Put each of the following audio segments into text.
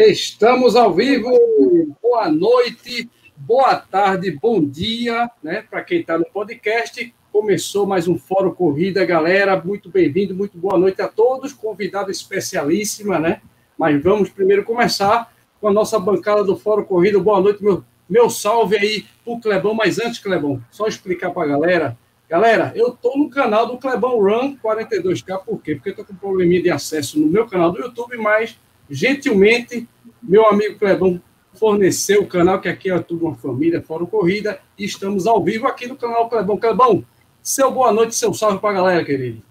Estamos ao vivo. Boa noite, boa tarde, bom dia, né? Para quem está no podcast. Começou mais um Fórum Corrida, galera. Muito bem-vindo, muito boa noite a todos. Convidada especialíssima, né? Mas vamos primeiro começar com a nossa bancada do Fórum Corrida. Boa noite, meu, meu salve aí o Clebão. Mas antes, Clebão, só explicar para a galera. Galera, eu estou no canal do Clebão Run 42K, por quê? Porque eu estou com um probleminha de acesso no meu canal do YouTube, mas gentilmente, meu amigo Clebão forneceu o canal, que aqui é tudo uma família, fora corrida, e estamos ao vivo aqui no canal Clebão. Clebão, seu boa noite, seu salve para a galera, querido.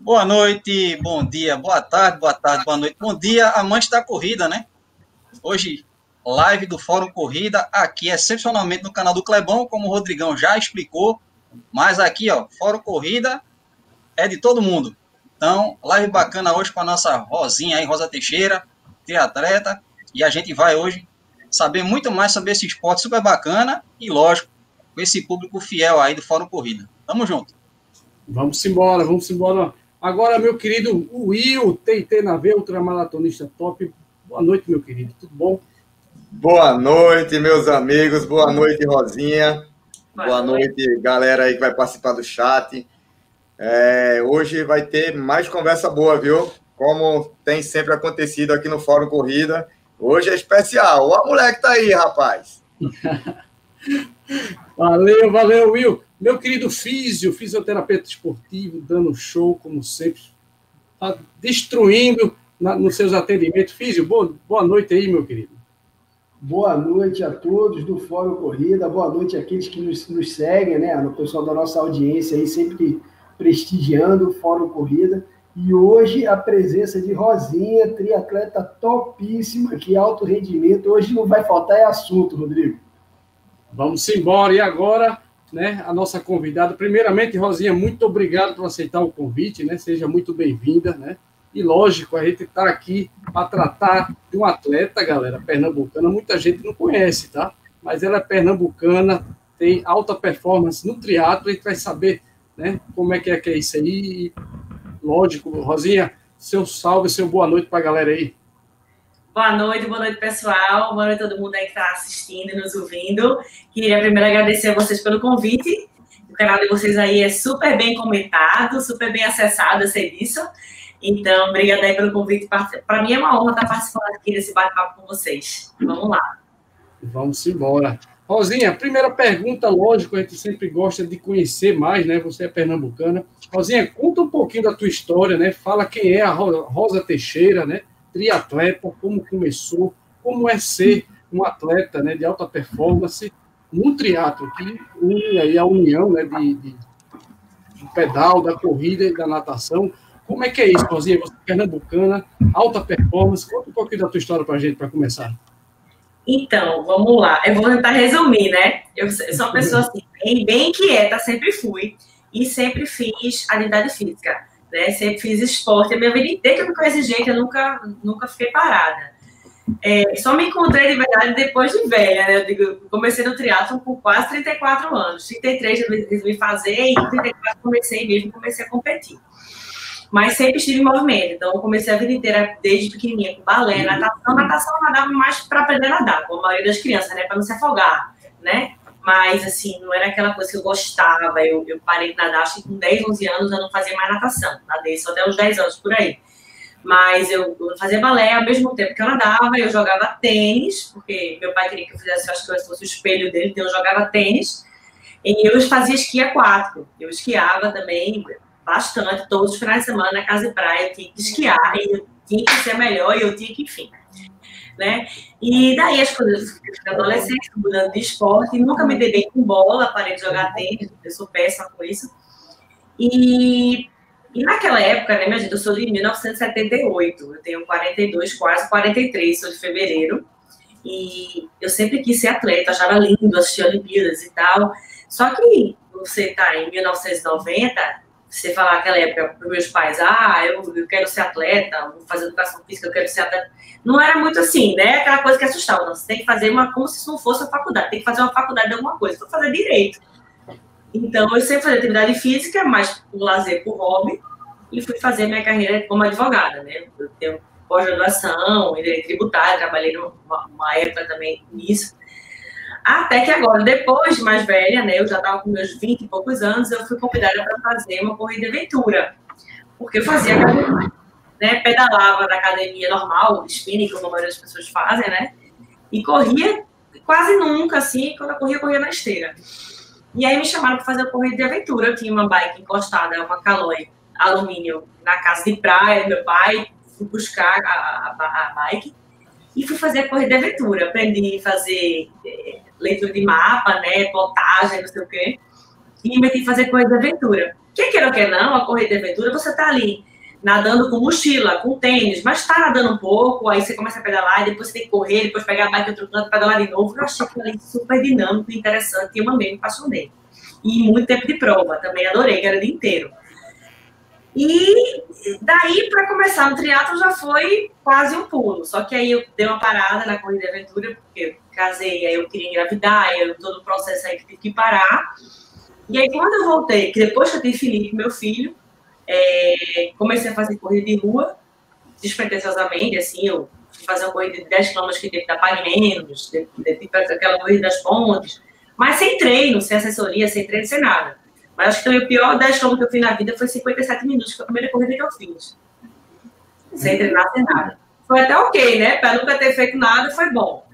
Boa noite, bom dia, boa tarde, boa tarde, boa noite, bom dia, amante da corrida, né? Hoje, live do Fórum Corrida, aqui excepcionalmente no canal do Clebão, como o Rodrigão já explicou, mas aqui, ó, Fórum Corrida é de todo mundo. Então, live bacana hoje com a nossa Rosinha aí, Rosa Teixeira, triatleta, e a gente vai hoje saber muito mais sobre esse esporte super bacana e, lógico, com esse público fiel aí do Fórum Corrida. Tamo junto. Vamos embora, vamos embora. Agora, meu querido Will, TT na V, ultramaratonista top. Boa noite, meu querido. Tudo bom? Boa noite, meus amigos. Boa noite, Rosinha. Boa, noite, galera aí que vai participar do chat. É, hoje vai ter mais conversa boa, viu? Como tem sempre acontecido aqui no Fórum Corrida. Hoje é especial. Ó, a moleque tá aí, rapaz. valeu, valeu, Will. Meu querido Físio, fisioterapeuta esportivo, dando show, como sempre. Tá destruindo na, nos seus atendimentos. Físio, boa, boa noite aí, meu querido. Boa noite a todos do Fórum Corrida, boa noite àqueles que nos, nos seguem, né? O pessoal da nossa audiência aí, sempre prestigiando o Fórum Corrida. E hoje a presença de Rosinha, triatleta topíssima, que alto rendimento. Hoje não vai faltar é assunto, Rodrigo. Vamos embora. E agora, né, a nossa convidada. Primeiramente, Rosinha, muito obrigado por aceitar o convite, né? Seja muito bem-vinda, né? E lógico, a gente está aqui para tratar de um atleta, galera, pernambucana. Muita gente não conhece, tá? Mas ela é pernambucana, tem alta performance no triatlo, a gente vai saber né? Como é que é que é isso aí? Lógico, Rosinha, seu salve, seu boa noite para a galera aí. Boa noite, boa noite, pessoal. Boa noite a todo mundo aí que está assistindo e nos ouvindo. Queria primeiro agradecer a vocês pelo convite. O canal de vocês aí é super bem comentado, super bem acessado, eu sei disso. Então, obrigada aí pelo convite. Para mim é uma honra estar participando aqui desse bate-papo com vocês. Vamos lá. Vamos embora. Rosinha, primeira pergunta, lógico, a gente sempre gosta de conhecer mais, né? Você é pernambucana. Rosinha, conta um pouquinho da tua história, né? Fala quem é a Rosa Teixeira, né? Triatleta, como começou, como é ser um atleta né, de alta performance no triatlo, que une aí a união né, de, de, de pedal, da corrida e da natação. Como é que é isso, Rosinha? Você é pernambucana, alta performance. Conta um pouquinho da tua história para a gente, para começar. Então, vamos lá. Eu vou tentar resumir, né? Eu sou uma pessoa assim, bem, bem quieta, sempre fui. E sempre fiz atividade física, né? Sempre fiz esporte. A minha vida inteira que eu me conheci gente, eu nunca, nunca fiquei parada. É, só me encontrei de verdade depois de velha, né? Eu digo, comecei no triatlo com quase 34 anos. 33 eu resolvi fazer e 34 comecei mesmo, comecei a competir mas sempre estive em movimento. Então, eu comecei a vida inteira, desde pequenininha, com balé, natação. Natação eu nadava mais para aprender a nadar, como a maioria das crianças, né? Para não se afogar, né? Mas, assim, não era aquela coisa que eu gostava. Eu, eu parei de nadar, acho que com 10, 11 anos eu não fazia mais natação. Nadei só até os 10 anos, por aí. Mas eu, eu fazia balé ao mesmo tempo que eu nadava, eu jogava tênis, porque meu pai queria que eu fizesse, acho que eu fosse o espelho dele, então eu jogava tênis. E eu fazia esqui aquático. Eu esquiava também, bastante, todos os finais de semana na casa de praia, eu tinha que esquiar, eu tinha que ser melhor, e eu tinha que, enfim. Né? E daí as coisas, adolescente, mudando de esporte, nunca me dei bem com bola, parei de jogar tênis, eu sou péssima com isso. E, e naquela época, né, minha gente, eu sou de 1978, eu tenho 42, quase 43, sou de fevereiro, e eu sempre quis ser atleta, achava lindo assistir Olimpíadas e tal, só que você tá em 1990, você falar naquela época para meus pais, ah, eu, eu quero ser atleta, vou fazer educação física, eu quero ser atleta. Não era muito assim, né? Aquela coisa que assustava. Não, você tem que fazer uma, como se isso não fosse a faculdade, tem que fazer uma faculdade de alguma coisa, vou fazer direito. Então, eu sempre fazia atividade física, mas por lazer, por hobby, e fui fazer minha carreira como advogada, né? Eu tenho pós-graduação, em direito tributário, trabalhei numa, uma época também nisso. Até que agora, depois de mais velha, né, eu já estava com meus 20 e poucos anos, eu fui convidada para fazer uma corrida de aventura. Porque eu fazia academia, né, pedalava na academia normal, spinning, como a maioria das pessoas fazem, né? E corria quase nunca, assim, quando eu corria, corria na esteira. E aí me chamaram para fazer a corrida de aventura. Eu tinha uma bike encostada, uma Caloi alumínio, na casa de praia meu pai. Fui buscar a, a, a bike e fui fazer a corrida de aventura. Aprendi a fazer é, leitura de mapa, né, plotagem, não sei o quê. E me meti a fazer corrida de aventura. Quem queira ou quer não, a corrida de aventura, você tá ali nadando com mochila, com tênis, mas tá nadando um pouco, aí você começa a pedalar, depois você tem que correr, depois pegar a bike outro canto, pedalar de novo. Eu achei aquilo ali super dinâmico, interessante, e eu amei, me apaixonei. E muito tempo de prova, também adorei, que era o dia inteiro. E daí, para começar no triatlo, já foi quase um pulo. Só que aí eu dei uma parada na corrida de aventura, porque eu casei, aí eu queria engravidar, aí eu, todo o processo aí que tive que parar. E aí, quando eu voltei, que depois que eu tive Felipe, meu filho, é, comecei a fazer corrida de rua, despretensiosamente, assim, eu fui fazer uma corrida de 10 km que teve da Pague Menos, aquela corrida das pontes, mas sem treino, sem assessoria, sem treino, sem nada. Mas acho que o pior 10 km que eu fiz na vida foi 57 minutos, que foi a primeira corrida que eu fiz. Sem treinar, sem nada. Foi até ok, né? Para nunca ter feito nada, foi bom.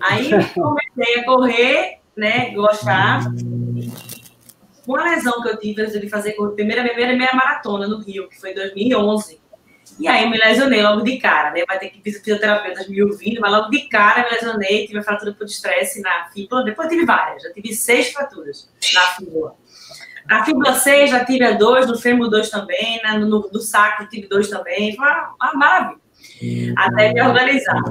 Aí comecei a correr, né? Gostar uma lesão que eu tive, eu resolvi fazer a primeira, primeira meia maratona no Rio, que foi em 2011. E aí eu me lesionei logo de cara, né? Vai ter que fisioterapeutas me ouvindo, mas logo de cara me lesionei, tive a fratura por estresse na fíbula. Depois tive várias, já tive seis fraturas na fíbula. Na fíbula 6 já tive a dois, no fêmur dois também, né? no, no sacro tive dois também. Foi uma, uma maravilha até me organizar.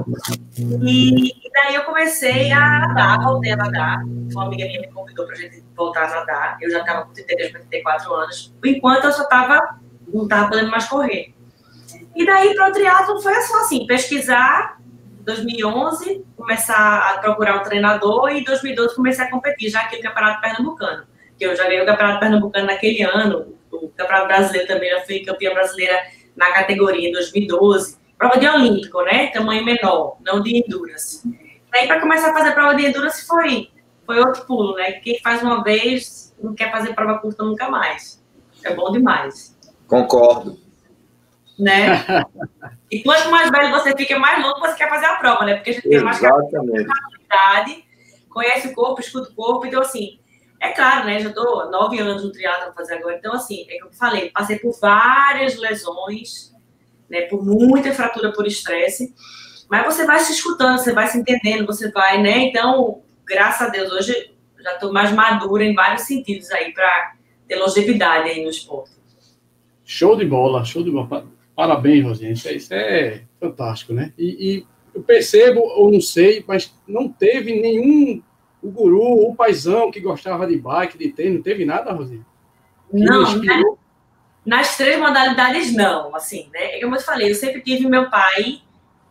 E, e, daí eu comecei a nadar, voltei a nadar. Uma amiga minha me convidou para a gente voltar a nadar. Eu já estava com 32 para 34 anos, enquanto eu só estava, não estava podendo mais correr. E daí para o triatlo foi só assim, pesquisar, 2011, começar a procurar um treinador e em 2012 comecei a competir, já aqui no Campeonato Pernambucano. Que eu já ganhei o Campeonato Pernambucano naquele ano, o Campeonato Brasileiro também, já fui campeã brasileira na categoria em 2012 prova de olímpico, né? Tamanho menor, não de endurance. Aí, para começar a fazer prova de endurance, foi, foi outro pulo, né? Quem faz uma vez não quer fazer prova curta nunca mais. É bom demais. Concordo. Né? e quanto mais velho você fica, mais louco você quer fazer a prova, né? Porque a gente tem mais capacidade, conhece o corpo, escuta o corpo. Então, assim, é claro, né? Já estou nove anos no triatlo fazer agora. Então, assim, é que eu falei, passei por várias lesões, né, por muita fratura por estresse, mas você vai se escutando, você vai se entendendo, você vai, né? Então, graças a Deus, hoje já estou mais madura em vários sentidos aí para ter longevidade aí no esporte. Show de bola, show de bola. Parabéns, Rosinha. Isso é, isso é fantástico, né? E, e, eu percebo, ou não sei, mas não teve nenhum o guru, o paizão que gostava de bike, de tênis, não teve nada, Rosinha? não, né? Nas três modalidades, não. Assim, né? Como eu falei, eu sempre tive meu pai,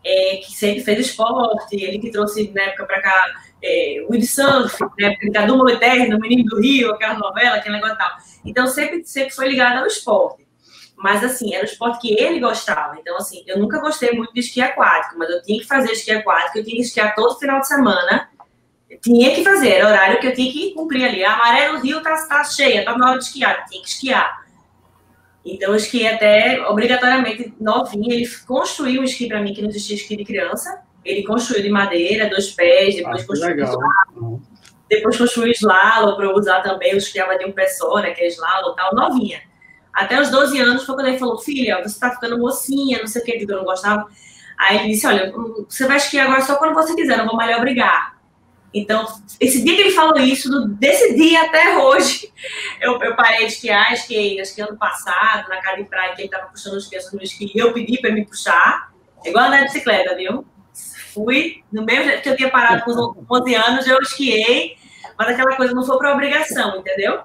é, que sempre fez esporte, ele que trouxe na época para cá é, windsurf, né? Brincadeira Eterno, Menino do Rio, aquela novela, aquele negócio e tal. Então, sempre, sempre foi ligado ao esporte. Mas, assim, era o esporte que ele gostava. Então, assim, eu nunca gostei muito de esqui aquático, mas eu tinha que fazer esqui aquático, eu tinha que esquiar todo final de semana. Tinha que fazer, era horário que eu tinha que cumprir ali. A maré do rio tá, tá cheia, tá na hora de esquiar, tinha que esquiar. Então, eu esqui até obrigatoriamente novinha. Ele construiu um esqui para mim, que não existia esqui de criança. Ele construiu de madeira, dois pés, depois ah, construiu slalom. Depois construiu slalom para eu usar também. Eu esquiava de um pé só, né, que é slalom tal, novinha. Até os 12 anos foi quando ele falou: Filha, você está ficando mocinha, não sei o que, eu não gostava. Aí ele disse: Olha, você vai esquiar agora só quando você quiser, não vou mais lhe obrigar. Então, esse dia que ele falou isso, desse dia até hoje, eu, eu parei de esquiar, esquiei, acho que ano passado, na casa de praia, que ele estava puxando os crianças no esqui, eu pedi para me puxar, igual de bicicleta, viu? Fui, no mesmo jeito que eu tinha parado com 11 anos, eu esquiei, mas aquela coisa não foi para obrigação, entendeu?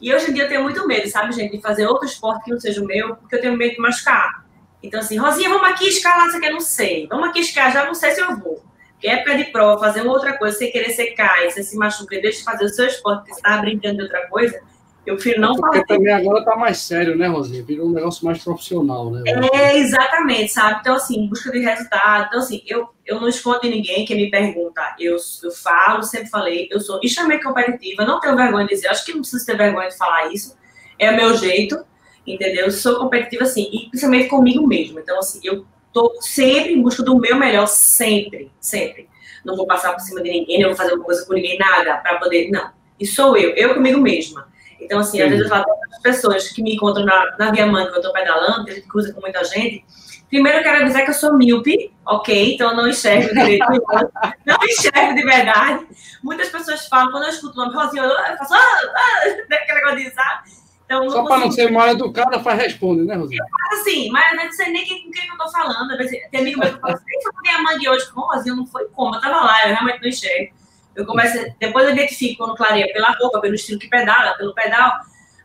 E hoje em dia eu tenho muito medo, sabe, gente, de fazer outro esporte que não seja o meu, porque eu tenho medo de machucar. Então, assim, Rosinha, vamos aqui escalar, você quer? Não sei. Vamos aqui escalar, já não sei se eu vou época de prova, fazer uma outra coisa, sem querer ser cai, você se machuca deixa de fazer o seu esporte, porque você estava brincando de outra coisa, Eu prefiro não Porque fazer. também agora tá mais sério, né, Rosinha? Virou um negócio mais profissional, né? É, exatamente, sabe? Então, assim, busca de resultado. Então, assim, eu, eu não escondo de ninguém que me pergunta. Eu, eu falo, sempre falei, eu sou extremamente competitiva, não tenho vergonha de dizer, acho que não preciso ter vergonha de falar isso. É o meu jeito, entendeu? Eu sou competitiva, assim, e principalmente comigo mesmo. Então, assim, eu tô sempre em busca do meu melhor, sempre, sempre. Não vou passar por cima de ninguém, não vou fazer uma coisa com ninguém, nada, para poder. Não. E sou eu, eu comigo mesma. Então, assim, às vezes eu falo para as pessoas que me encontram na, na Via Mãe, que eu estou pedalando, que a gente cruza com muita gente. Primeiro, eu quero avisar que eu sou míope, ok? Então, eu não enxergo direito. não enxergo de verdade. Muitas pessoas falam, quando eu escuto o nome Rosinha, eu faço, ah, ah, aquele negócio de sabe? Então, Só para não ser mal educada, faz responde, né, Rosinha? Assim, mas eu não sei nem com quem eu estou falando. Tem amigo meu que fala assim, foi com minha mãe de hoje. Como, Rosinha, não foi como? Eu estava lá, eu realmente não enxergo. Eu começo, depois eu identifico quando clareia pela roupa, pelo estilo que pedala, pelo pedal.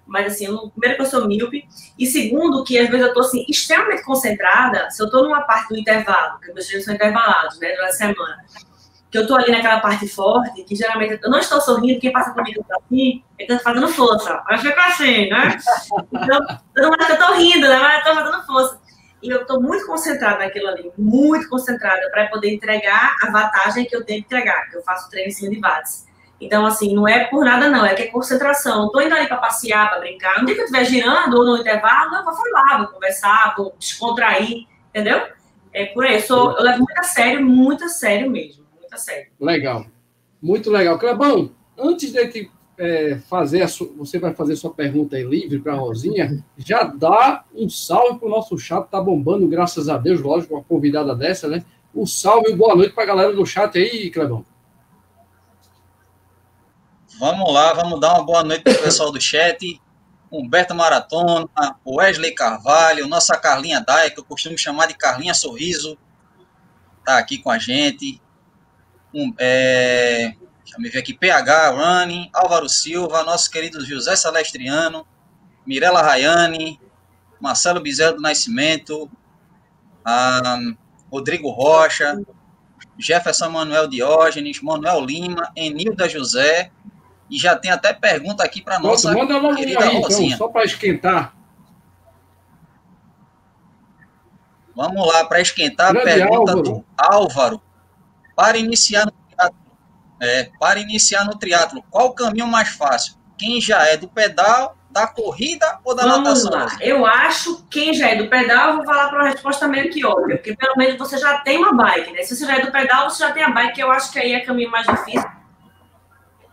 Mas assim, eu, primeiro que eu sou míope, e segundo que às vezes eu estou assim, extremamente concentrada, se eu estou numa parte do intervalo, que meus treinos são intervalados, né, durante a semana, que eu estou ali naquela parte forte, que geralmente eu não estou sorrindo, quem passa comigo tá assim, é que eu fazendo força. Aí fica assim, né? Então, eu não acho que eu estou rindo, né? Mas eu estou fazendo força. E eu estou muito concentrada naquilo ali, muito concentrada para poder entregar a vantagem que eu tenho que entregar, que eu faço treino em cima de watts. Então, assim, não é por nada, não, é que é concentração. Estou indo ali para passear, para brincar. No dia que eu estiver girando ou no intervalo, eu vou falar, vou conversar, vou descontrair, entendeu? É por aí. Eu, eu levo muito a sério, muito a sério mesmo. A sério. Legal. Muito legal. Clebão, antes de te é, fazer, a sua, você vai fazer sua pergunta aí livre para a Rosinha, já dá um salve para o nosso chat, tá bombando, graças a Deus, lógico, uma convidada dessa, né? Um salve e boa noite para a galera do chat aí, Clebão. Vamos lá, vamos dar uma boa noite para o pessoal do chat. Humberto Maratona, Wesley Carvalho, nossa Carlinha Daia, que eu costumo chamar de Carlinha Sorriso, tá aqui com a gente. Um, é, deixa eu ver aqui, PH Running, Álvaro Silva, nosso querido José Celestriano, Mirela Rayane, Marcelo Bezerra do Nascimento, um, Rodrigo Rocha, Jefferson Manuel Diógenes, Manuel Lima, Enilda José, e já tem até pergunta aqui para nossa manda logo querida aí, Rosinha. Então, só para esquentar. Vamos lá, para esquentar, Grande pergunta Álvaro. do Álvaro. Para iniciar no triatlo, é, para iniciar no triatlo, qual o caminho mais fácil? Quem já é do pedal, da corrida ou da Vamos natação? Lá. Eu acho quem já é do pedal, eu vou falar para uma resposta meio que óbvia, porque pelo menos você já tem uma bike, né? Se você já é do pedal, você já tem a bike, que eu acho que aí é o caminho mais difícil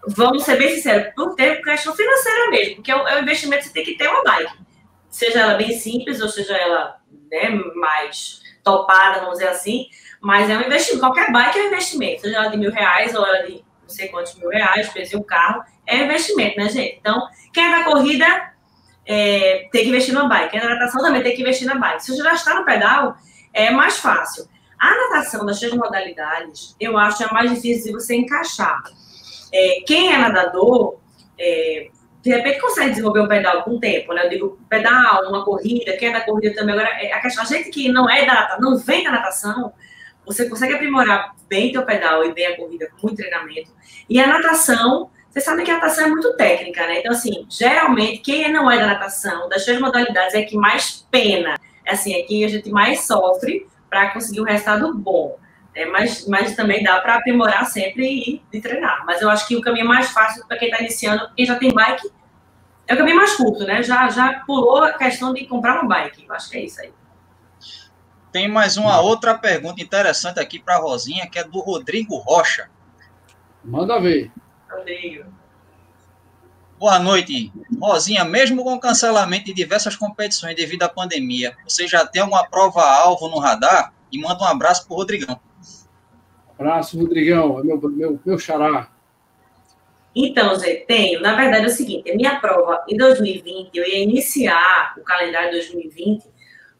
vamos ser bem sinceros, por ter questão financeira mesmo, porque é um investimento que você tem que ter uma bike. Seja ela bem simples, ou seja ela né, mais topada, vamos dizer assim, mas é um investimento. Qualquer bike é um investimento, seja ela de mil reais ou ela de não sei quantos mil reais, de um carro, é investimento, né, gente? Então, quem é da corrida é, tem que investir numa bike, quem é da natação também tem que investir na bike. Se você já está no pedal, é mais fácil. A natação das três modalidades, eu acho é mais difícil de você encaixar. É, quem é nadador, é, de repente consegue desenvolver um pedal com o tempo, né? Eu digo pedal, uma corrida, quem é da corrida também. Agora, é, a, questão, a gente que não é da não vem da natação, você consegue aprimorar bem teu pedal e bem a corrida com muito treinamento. E a natação, você sabe que a natação é muito técnica, né? Então, assim, geralmente, quem não é da natação, das três modalidades, é que mais pena. É assim, é que a gente mais sofre para conseguir um resultado bom. É, mas, mas também dá para aprimorar sempre e, treinar. Mas eu acho que o caminho mais fácil para quem está iniciando, quem já tem bike, é o caminho mais curto, né? Já, já pulou a questão de comprar uma bike. Eu acho que é isso aí. Tem mais uma outra pergunta interessante aqui para a Rosinha, que é do Rodrigo Rocha. Manda ver. Rodrigo. Boa noite. Rosinha, mesmo com o cancelamento de diversas competições devido à pandemia, você já tem alguma prova-alvo no radar? E manda um abraço para o Rodrigão. Abraço, Rodrigão, é meu, meu, meu xará. Então, Zé, tenho. Na verdade é o seguinte, a minha prova em 2020, eu ia iniciar o calendário de 2020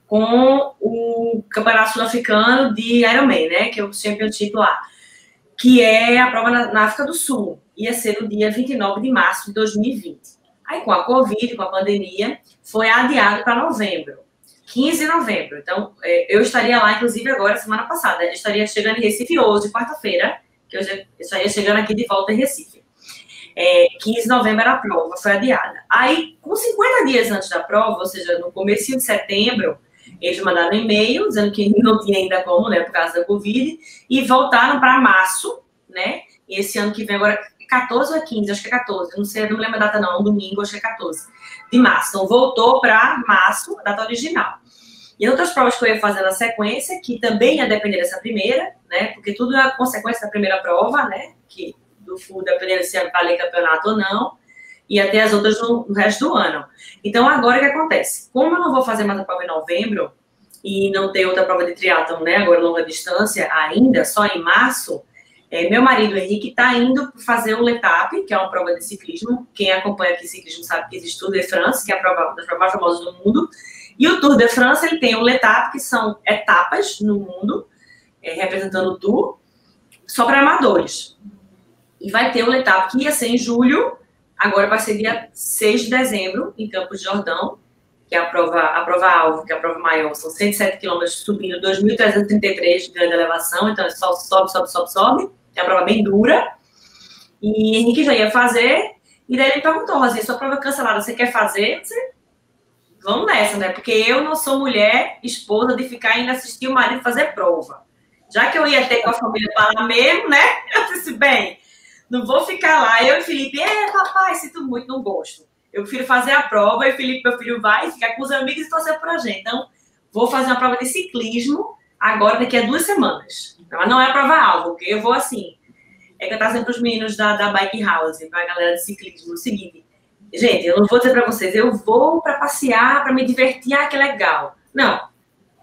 com o Campeonato Sul-Africano de Ironman, né, que é o Championship lá, que é a prova na, na, África do Sul. Ia ser no dia 29 de março de 2020. Aí, com a Covid, com a pandemia, foi adiado para novembro. 15 de novembro. Então, é, eu estaria lá, inclusive, agora, semana passada. Eu estaria chegando em Recife hoje, quarta-feira, que eu estaria chegando aqui de volta em Recife. é, 15 de novembro era a prova, foi adiada. Aí, com 50 dias antes da prova, ou seja, no começo de setembro, eles mandaram e-mail dizendo que não tinha ainda como, né, por causa da Covid, e voltaram para março, né? E esse ano que vem agora, 14 ou 15, acho que é 14, não sei, não me lembro a data não, um domingo, acho que é 14, de março. Então, voltou para março, a data original. E outras provas que eu ia fazer na sequência, que também ia depender dessa primeira, né? Porque tudo é consequência da primeira prova, né? Que do fundo, dependendo se ia valer campeonato ou não, e até as outras no, no, resto do ano. Então, agora o que acontece? Como eu não vou fazer mais a prova em novembro, e não tem outra prova de triatlon, né? Agora longa distância ainda, só em março, é, meu marido Henrique está indo fazer o Letap, que é uma prova de ciclismo. Quem acompanha aqui ciclismo sabe que existe o Tour de France, que é a prova das provas mais famosas do mundo. E o Tour de France, ele tem o Letap, que são etapas no mundo, é, representando o Tour, só para amadores. E vai ter o Letap, que ia ser em julho, agora vai ser dia 6 de dezembro, em Campos de Jordão, que é a prova, a prova alvo, que é a prova maior, são 107 quilômetros subindo 2.333 de grande elevação, então é só sobe, sobe, sobe, sobe, é uma prova bem dura. E Henrique já ia fazer, e daí ele perguntou, Rosinha, sua prova cancelada, você quer fazer? Você vamos nessa, né? Porque eu não sou mulher, esposa, de ficar indo assistir o marido fazer prova. Já que eu ia ter com a família para lá mesmo, né? Eu disse, bem, não vou ficar lá. Eu e Felipe, é, papai, sinto muito, não gosto. Eu prefiro fazer a prova e Felipe, meu filho, vai ficar com os amigos e torcer por a gente. Então, vou fazer uma prova de ciclismo agora, daqui a duas semanas. Mas não é prova-alvo, porque eu vou assim. É que eu tava sempre os meninos da, da Bike House, para a galera de ciclismo. O seguinte, Gente, eu não vou dizer para vocês, eu vou para passear, para me divertir, ah, que legal. Não.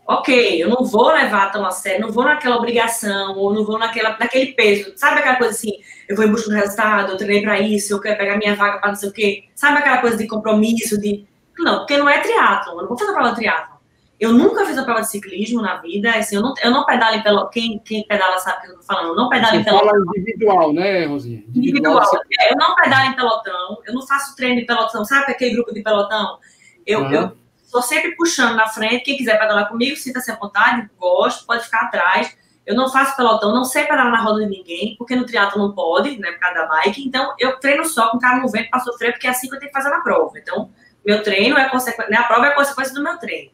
Ok, eu não vou levar tão a sério, não vou naquela obrigação, ou não vou naquela, naquele peso. Sabe aquela coisa assim, eu vou em busca do resultado, eu treinei para isso, eu quero pegar minha vaga para não sei o quê. Sabe aquela coisa de compromisso, de... Não, porque não é triatlo, eu não vou fazer prova de triatlo. Eu nunca fiz a prova de ciclismo na vida, assim, eu não, eu não pedalo em pelotão, quem, quem pedala sabe o que eu tô falando, eu não pedalo em pelotão. Fala individual, né, Rosinha? Individual. individual. É, eu não pedalo em pelotão, eu não faço treino em pelotão, sabe aquele grupo de pelotão? Eu, uhum. eu tô sempre puxando na frente, quem quiser pedalar comigo, sinta-se à vontade, gosto, pode ficar atrás. Eu não faço pelotão, não sei pedalar na roda de ninguém, porque no triatlo não pode, né, por causa da bike, então eu treino só com o cara no vento para sofrer, porque é assim que eu tenho que fazer na prova. Então, meu treino é consequência, né, a prova é consequência do meu treino.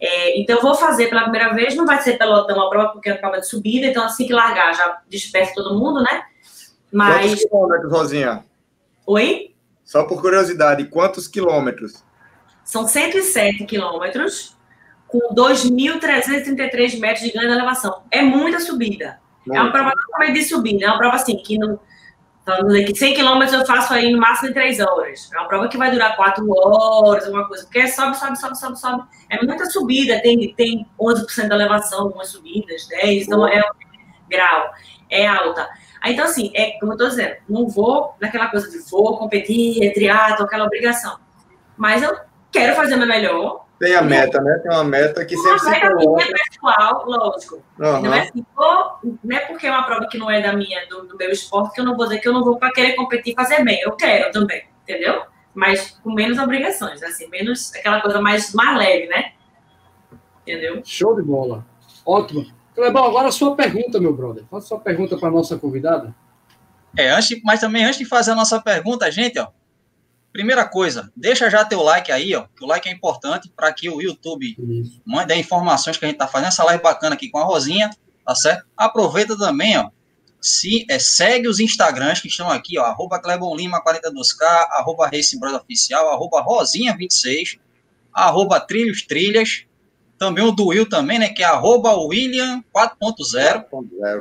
É, então, eu vou fazer pela primeira vez, não vai ser pelotão a prova, porque é prova de subida, então assim que largar, já dispersa todo mundo, né? Mas... Quantos quilômetros, Rosinha? Oi? Só por curiosidade, quantos quilômetros? São 107 quilômetros, com 2.333 metros de grande elevação. É muita subida. É uma prova totalmente de subida, é uma prova assim, que não dizer que 100 quilômetros eu faço aí no máximo em 3 horas. É uma prova que vai durar 4 horas, alguma coisa. Porque sobe, sobe, sobe, sobe, sobe. É muita subida. Tem, tem 11% de elevação, algumas subidas, 10. Então, é grau. É alta. Então, assim, é como eu estou dizendo, não vou naquela coisa de vou competir, é triatlo, aquela obrigação. Mas eu quero fazer o meu melhor, tem a meta, né? Tem uma meta que sempre se coloca. Minha pessoal, lógico. Uhum. Não, é assim, vou, não é porque é uma prova que não é da minha, do, do meu esporte, que eu não vou dizer que eu não vou para querer competir e fazer bem. Eu quero também, entendeu? Mas com menos obrigações, assim, menos aquela coisa mais, mais leve, né? Entendeu? Show de bola. Ótimo. Clebão, agora a sua pergunta, meu brother. Faça sua pergunta para a nossa convidada. É, antes, mas também antes de fazer a nossa pergunta, gente, ó, Primeira coisa, deixa já teu like aí, ó, que o like é importante para que o YouTube Isso. mande informações que a gente tá fazendo essa live bacana aqui com a Rosinha, tá certo? Aproveita também, ó, se é, segue os Instagrams que estão aqui, ó, arroba Clebon Lima 42K, arroba Race Brother Oficial, arroba Rosinha26, arroba Trilhos Trilhas, também o do Will também, né, que é arroba William 4.0.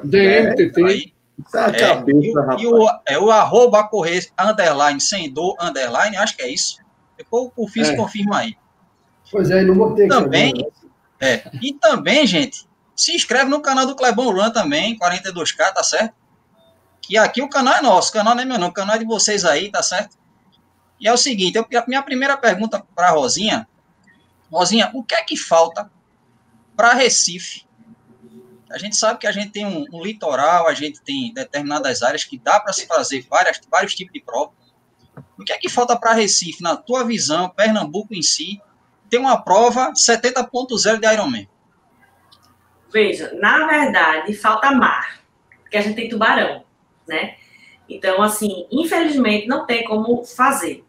DMTT. Tá é, cabeça, e, rapaz. E o, é o arroba correr, underline, sem dor, underline, acho que é isso. Depois o Fis é. confirma aí. Pois é, não botei também, é, E também, gente, se inscreve no canal do Clebon Run também, 42K, tá certo? Que aqui o canal é nosso, o canal não é meu não, o canal é de vocês aí, tá certo? E é o seguinte, eu, a minha primeira pergunta para Rosinha, Rosinha, o que é que falta para Recife a gente sabe que a gente tem um, um litoral, a gente tem determinadas áreas que dá para se fazer várias, vários tipos de prova. O que é que falta para Recife, na tua visão, Pernambuco em si, ter uma prova 70.0 de Ironman? Veja, na verdade, falta mar, porque a gente tem tubarão, né? Então, assim, infelizmente, não tem como fazer,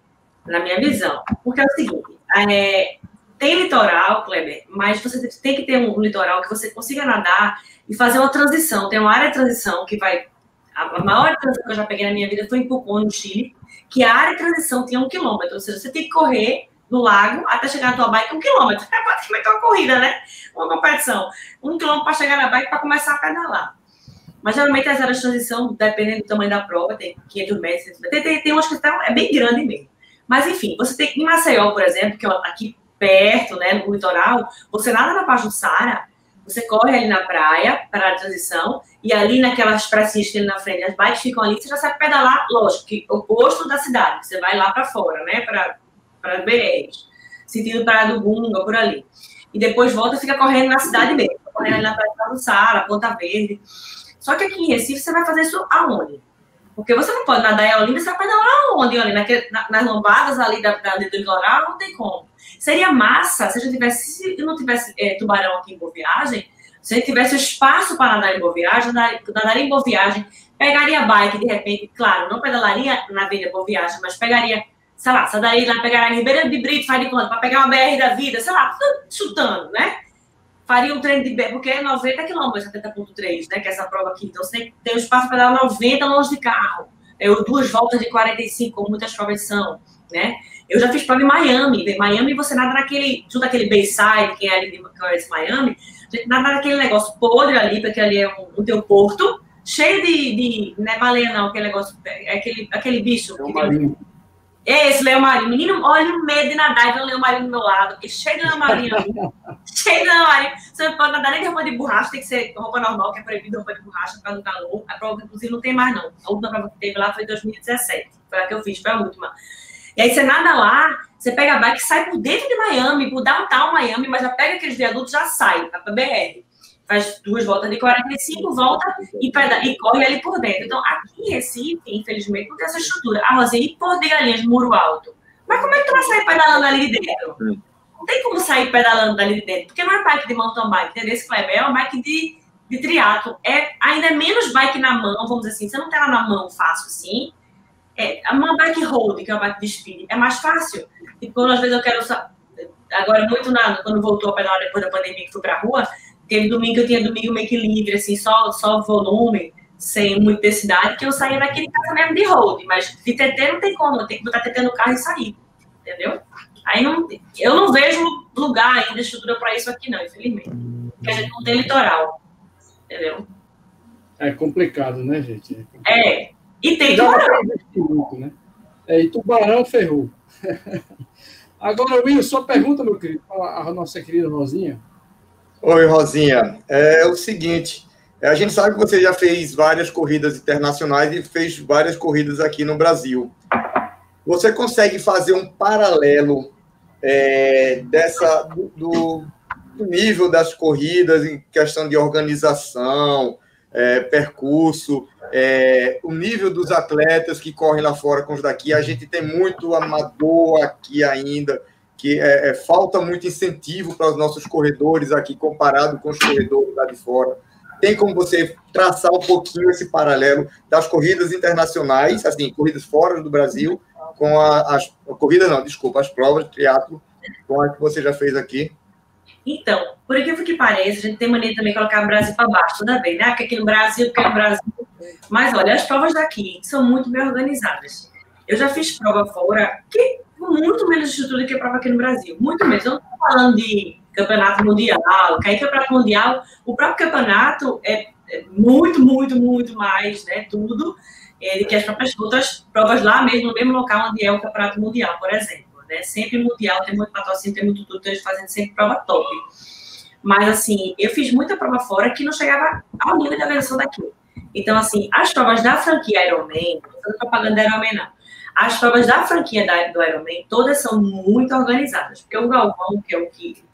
na minha visão. Porque é o seguinte, é, tem litoral, Kleber, mas você tem que ter um litoral que você consiga nadar e fazer uma transição. Tem uma área de transição que vai. A maior transição que eu já peguei na minha vida foi em Pucón, no Chile, que a área de transição tinha um quilômetro. Ou seja, você tem que correr no lago até chegar na tua bike um quilômetro. É praticamente uma corrida, né? Uma competição. Um quilômetro para chegar na bike para começar a pedalar. Mas geralmente as áreas de transição, dependendo do tamanho da prova, tem 500 metros, tem, tem, tem umas que é bem grande mesmo. Mas enfim, você tem em Maceió, por exemplo, que é aqui perto, né, no litoral, você nada na Pajuçara, você corre ali na praia, para a transição, e ali naquelas pracinhas que tem na frente, as bikes ficam ali, você já sabe pedalar, lógico, que oposto da cidade, você vai lá para fora, né, para as BRs, sentido Praia do Bunga, por ali. E depois volta e fica correndo na cidade mesmo, correndo ali na Praia do Sara, Ponta Verde. Só que aqui em Recife, você vai fazer isso aonde? Porque você não pode nadar em Olinda, você vai pedalar aonde, na, nas lombadas ali da, da, do litoral, não tem como. Seria massa se a gente tivesse, se não tivesse é, tubarão aqui em Boa Viagem, se a gente tivesse espaço para nadar em Boa Viagem, em Boa Viagem, pegaria bike, de repente, claro, não pedalaria na Avenida Boa Viagem, mas pegaria, sei lá, sairia lá, pegaria Ribeira de Brito, faz de conta, para pegar uma BR da vida, sei lá, chutando, né? Faria um treino de BR, porque é 90 quilômetros, 70.3, né, que é essa prova aqui. Então, você tem, tem um espaço para dar 90 longe de carro. É, duas voltas de 45, como muitas provas são, né? Eu já fiz prova em Miami. Em Miami você nada naquele, junto aquele Bayside, que é ali de Miami, nada naquele negócio podre ali, porque ali é um, um teu porto, cheio de, de, não é baleia não, aquele negócio, é aquele, aquele bicho. É marinho. É esse leão marinho. Menino, olha o medo de nadar e ver o leão marinho do meu lado, porque cheio de leão marinho ali. cheio de leão marinho. Você não pode nadar nem de roupa de borracha, tem que ser roupa normal, que é proibido roupa de borracha por causa do calor. A prova, inclusive, não tem mais, não. A última prova que teve lá foi em 2017. Foi a que eu fiz, foi a última. E aí você nada lá, você pega a bike e sai por dentro de Miami, por downtown Miami, mas já pega aqueles viadutos já sai, vai pra BR. Faz duas voltas de 45, volta e, peda e corre ali por dentro. Então, aqui em Recife, infelizmente, não tem essa estrutura. Ah, Rosinha, e por de muro alto? Mas como é que tu vai sair pedalando ali de dentro? Não tem como sair pedalando dali de dentro, porque não é bike de mountain bike, entendeu? Esse Kleber é uma bike de, de triatlo. É ainda menos bike na mão, vamos dizer assim. Você não tem ela na mão fácil assim, é, uma bike hold, que é uma bike de speed, é mais fácil. E quando às vezes eu quero. Agora, muito nada, quando voltou a pedalar depois da pandemia que fui pra rua, teve domingo que eu tinha domingo meio que livre, assim, só, só volume, sem muita densidade, que eu saía daquele casa mesmo de hold. Mas de TT não tem como, eu tenho que botar TT no carro e sair. Entendeu? Aí não, eu não vejo lugar ainda, estrutura para isso aqui, não, infelizmente. Porque a gente não tem litoral. Entendeu? É complicado, né, gente? É. E tem tubarão. Né? É, e tubarão ferrou. Agora, Will, só pergunta, meu querido, a nossa querida Rosinha. Oi, Rosinha. É o seguinte, é, a gente sabe que você já fez várias corridas internacionais e fez várias corridas aqui no Brasil. Você consegue fazer um paralelo é, dessa do, do, nível das corridas em questão de organização, é, percurso, é, o nível dos atletas que correm lá fora com os daqui. A gente tem muito amador aqui ainda, que é, é falta muito incentivo para os nossos corredores aqui, comparado com os corredores lá de fora. Tem como você traçar um pouquinho esse paralelo das corridas internacionais, assim, corridas fora do Brasil, com a, as corridas, não, desculpa, as provas de triatlo, com a que você já fez aqui? Então, por incrível que pareça, a gente tem mania também de colocar o Brasil para baixo toda vez, né? Porque aqui no Brasil, porque no Brasil. Mas olha, as provas daqui são muito bem organizadas. Eu já fiz prova fora que com muito menos estrutura do que prova aqui no Brasil. Muito menos. Eu não estou falando de campeonato mundial, aí campeonato mundial, o próprio campeonato é, é muito, muito, muito mais, né? Tudo, é, do que as próprias outras provas lá mesmo, no mesmo local onde é o campeonato mundial, por exemplo né? Sempre mundial, tem muito patrocínio, tem muito tudo, então eles fazendo sempre prova top. Mas, assim, eu fiz muita prova fora que não chegava ao nível da versão daqui. Então, assim, as provas da franquia Ironman, não estou propaganda da Ironman, não. As provas da franquia da, do Ironman, todas são muito organizadas. Porque o Galvão, que é o, que,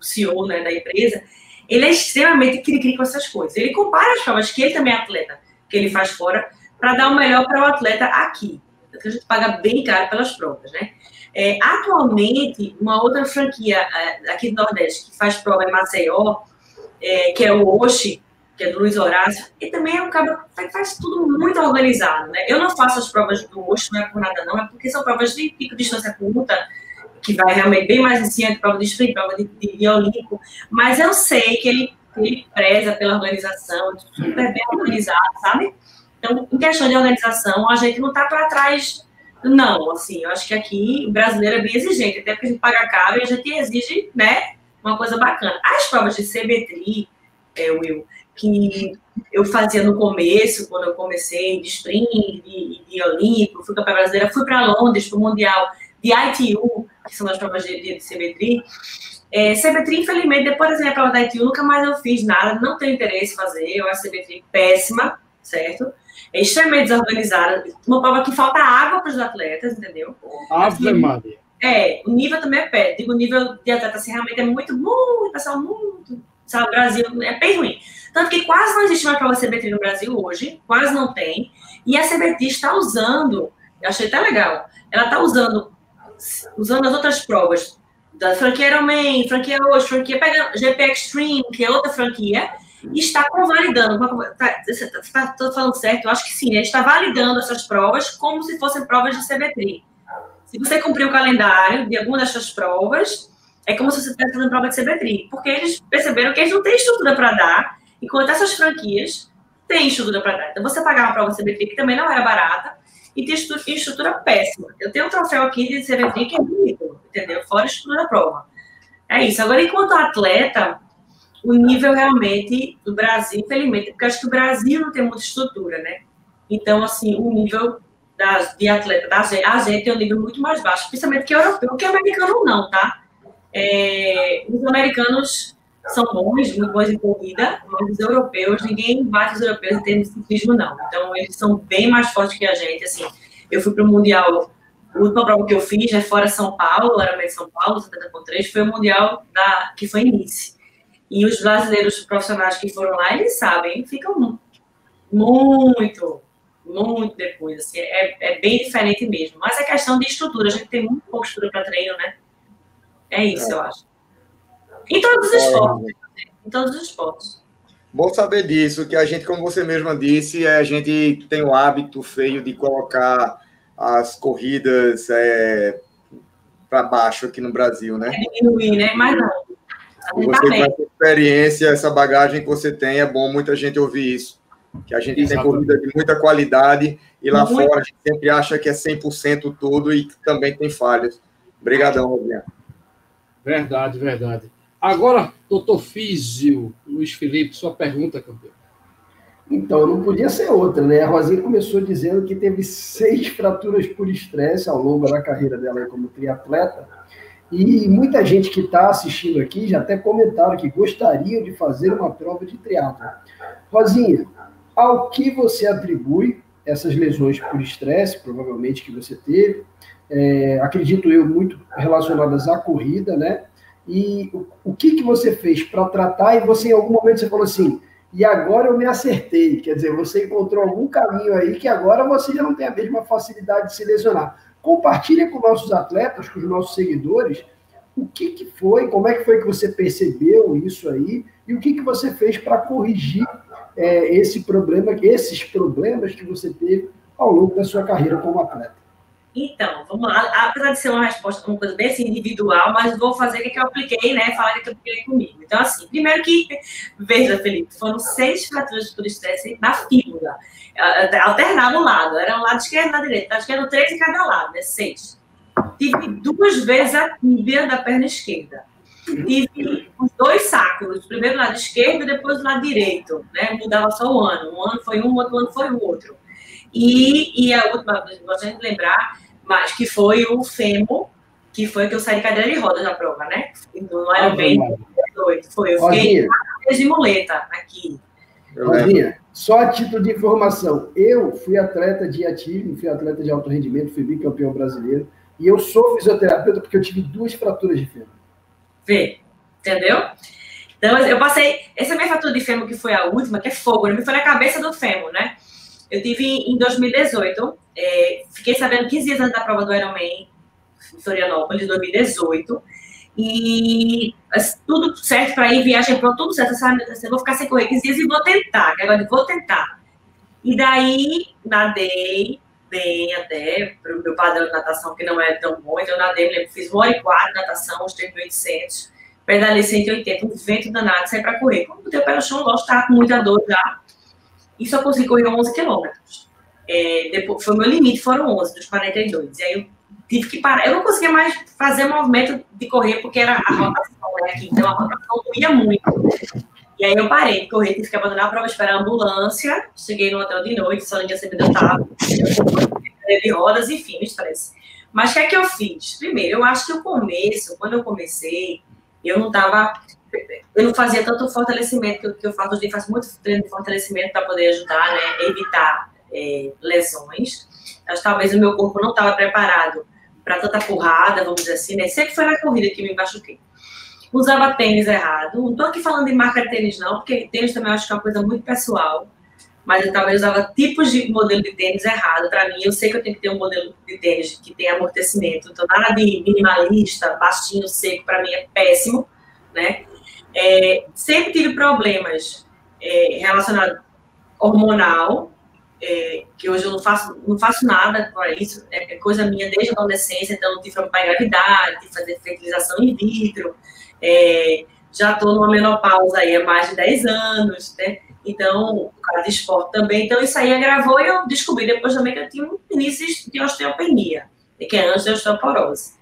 o CEO né, da empresa, ele é extremamente cri-cri com essas coisas. Ele compara as provas, que ele também é atleta, que ele faz fora, para dar o melhor para o atleta aqui. Porque a gente paga bem caro pelas provas, né? É, atualmente, uma outra franquia é, aqui do Nordeste que faz prova em Maceió, é, que é o Oxi, que é do Luiz Horácio, e também é um cara que faz tudo muito organizado, né? Eu não faço as provas do Oxo, não é por nada não, é porque são provas de pico distância curta, que vai realmente bem mais em cima de prova de sprint, prova de, de, de olímpico, mas eu sei que ele, ele preza pela organização, super bem organizado, sabe? Então, em questão de organização, a gente não está para trás, não, assim, eu acho que aqui o brasileiro é bem exigente, até porque a gente paga caro e a gente exige, né, uma coisa bacana. As provas de CBTRI, é, Will, que eu fazia no começo, quando eu comecei de sprint, de, de olímpico, fui para a brasileira, fui para Londres, para o Mundial de ITU, que são as provas de, de, CBTRI. É, CBTRI, infelizmente, depois da prova da ITU, nunca mais eu fiz nada, não tenho interesse em fazer, eu acho CBTRI péssima, certo? É extremamente desorganizada, uma prova que falta água para os atletas, entendeu? Ave assim, Maria. É, o nível também é pé. Digo, o nível de atleta assim, realmente é muito, muito, pessoal, muito, sabe, Brasil é bem ruim. Tanto que quase não existe uma prova CBT no Brasil hoje, quase não tem. E a CBT está usando, eu achei até legal, ela está usando, usando as outras provas da franquia Ironman, franquia hoje, franquia pega GP Extreme, que é outra franquia, está convalidando. Tá, tá, tá, falando certo? Eu acho que sim, né? está validando essas provas como se fossem provas de CBT. Se você cumprir o calendário de alguma dessas provas, é como se você estivesse fazendo prova de CBTRI, porque eles perceberam que eles não têm estrutura para dar, enquanto essas franquias têm estrutura para dar. Então, você pagar uma prova de CBTRI, que também não era barata, e tem estrutura péssima. Eu tenho um troféu aqui de CBTRI que é bonito, entendeu? Fora a estrutura da prova. É isso. Agora, enquanto atleta, o nível realmente do Brasil, infelizmente, porque acho que o Brasil não tem muita estrutura, né? Então, assim, o nível das, de atleta da gente, a gente tem um nível muito mais baixo, principalmente que europeu, que americano não, tá? É, os americanos são bons, muito bons em corrida, mas os europeus, ninguém bate os europeus em termos de ciclismo, não. Então, eles são bem mais fortes que a gente, assim. Eu fui para o Mundial, a última prova que eu fiz, né, fora São Paulo, era meio São Paulo, 70.3, foi o Mundial da, que foi em Nice. E os brasileiros profissionais que foram lá, eles sabem, ficam muito muito depois, assim, é, é bem diferente mesmo. Mas é questão de estrutura, a gente tem muito pouca estrutura para treino, né? É isso, é. eu acho. Em todos os é. esportes, em todos os esportes. Bom saber disso, que a gente, como você mesma disse, a gente tem o hábito feio de colocar as corridas é, para baixo aqui no Brasil, né? É diminuir, né? Mas não. Você com essa experiência, essa bagagem que você tem, é bom muita gente ouvir isso que a gente Exatamente. tem corrida de muita qualidade e lá Muito. fora a gente sempre acha que é 100% tudo e também tem falhas. Obrigadão, Rosinha. Verdade, verdade. Agora, doutor Físio, Luiz Felipe, sua pergunta, campeão. Então, não podia ser outra, né? A Rosinha começou dizendo que teve seis fraturas por estresse ao longo da carreira dela como triatleta. E muita gente que está assistindo aqui já até comentaram que gostariam de fazer uma prova de triatlo. Rosinha, ao que você atribui essas lesões por estresse, provavelmente que você teve, é, acredito eu, muito relacionadas à corrida, né? E o, o que, que você fez para tratar? E você, em algum momento, você falou assim: e agora eu me acertei. Quer dizer, você encontrou algum caminho aí que agora você já não tem a mesma facilidade de se lesionar. Compartilha com nossos atletas, com os nossos seguidores, o que, que foi, como é que foi que você percebeu isso aí e o que, que você fez para corrigir é, esse problema, esses problemas que você teve ao longo da sua carreira como atleta? Então, vamos lá. Apesar de ser uma resposta, uma coisa bem assim, individual, mas vou fazer o que eu apliquei, né? Falar que eu apliquei comigo. Então, assim, primeiro que, veja, Felipe, foram seis fraturas por estresse na fíbula. Alternava um lado, era um lado esquerdo e lado direito. Acho que eram três em cada lado, né? Seis. Tive duas vezes a tíbia da perna esquerda tive os dois sacos, primeiro lado esquerdo e depois o lado direito, né? Mudava só o ano. Um ano foi um, outro ano foi o outro. E, e a última, gostaria de lembrar, mas que foi o fêmur, que foi que eu saí de cadeira de rodas na prova, né? Não era ah, bem doido. Foi, eu fiquei de muleta aqui. Rosinha, só a título de informação, eu fui atleta de atismo, fui atleta de alto rendimento, fui bicampeão brasileiro, e eu sou fisioterapeuta porque eu tive duas fraturas de fêmur ver, entendeu? Então, eu passei, essa minha fratura de fêmur, que foi a última, que é fogo, né? foi na cabeça do fêmur, né? Eu tive em 2018, é, fiquei sabendo 15 dias antes da prova do Ironman, em Florianópolis, 2018, E tudo certo para ir, viagem para tudo certo. Eu vou ficar sem correr 15 dias e vou tentar. Agora vou tentar. E daí, nadei bem até, para o meu padrão de natação, que não é tão bom. Então, nadei, lembro, fiz uma hora e de natação, uns 3.800. Pedalei 180, um vento danado, saí para correr. Quando botei o pé no chão, lógico, estava com muita dor já. E só consegui correr 11 quilômetros. É, depois, foi o meu limite, foram 11 dos 42. E aí eu tive que parar. Eu não conseguia mais fazer movimento de correr, porque era a rotação, né? Aqui. Então a rotação doía muito. E aí eu parei de correr, tive que abandonar a prova, esperar a ambulância. Cheguei no hotel de noite, só ninguém sempre deu tava. de rodas, enfim, estresse. Mas o que é que eu fiz? Primeiro, eu acho que o começo, quando eu comecei, eu não estava. Eu não fazia tanto fortalecimento que eu, que eu faço hoje, faço muito treino de fortalecimento para poder ajudar, né? Evitar é, lesões. Mas talvez o meu corpo não estava preparado para tanta porrada, vamos dizer assim, né? Sempre foi na corrida que me machuquei. Usava tênis errado. Não estou aqui falando de marca de tênis, não, porque tênis também acho que é uma coisa muito pessoal. Mas eu talvez usava tipos de modelo de tênis errado. Para mim, eu sei que eu tenho que ter um modelo de tênis que tenha amortecimento. Então, nada de minimalista, baixinho, seco, para mim é péssimo, né? É, sempre tive problemas é, relacionados hormonal, é, que hoje eu não faço, não faço nada para isso, é, é, coisa minha desde a adolescência, então não tive para engravidar, tive fazer fertilização in vitro, é, já estou numa menopausa aí há mais de 10 anos, né? Então, o cara de esporte também, então isso aí agravou e eu descobri depois também que eu tinha um início de osteopenia, que é antes da osteoporose.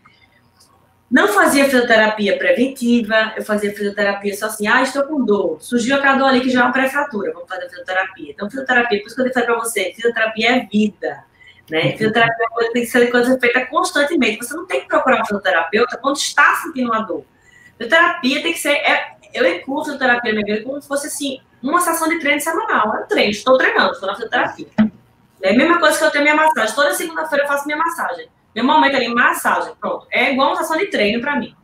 Não fazia fisioterapia preventiva, eu fazia fisioterapia só assim, ah, estou com dor, surgiu aquela dor ali que já é uma pré-fratura, vamos fazer fisioterapia. Então, fisioterapia, por isso que eu falei para você, fisioterapia é vida, né? Uhum. Fisioterapia é tem que ser coisa feita constantemente, você não tem que procurar um fisioterapeuta quando está sentindo uma dor. Fisioterapia tem que ser, é, eu incluo fisioterapia minha vida como se fosse assim, uma sessão de treino semanal, é um treino, estou treinando, estou na fisioterapia. É a mesma coisa que eu tenho minha massagem, toda segunda-feira eu faço minha massagem. Meu momento ali, massagem, pronto. É igual uma sessão de treino para mim.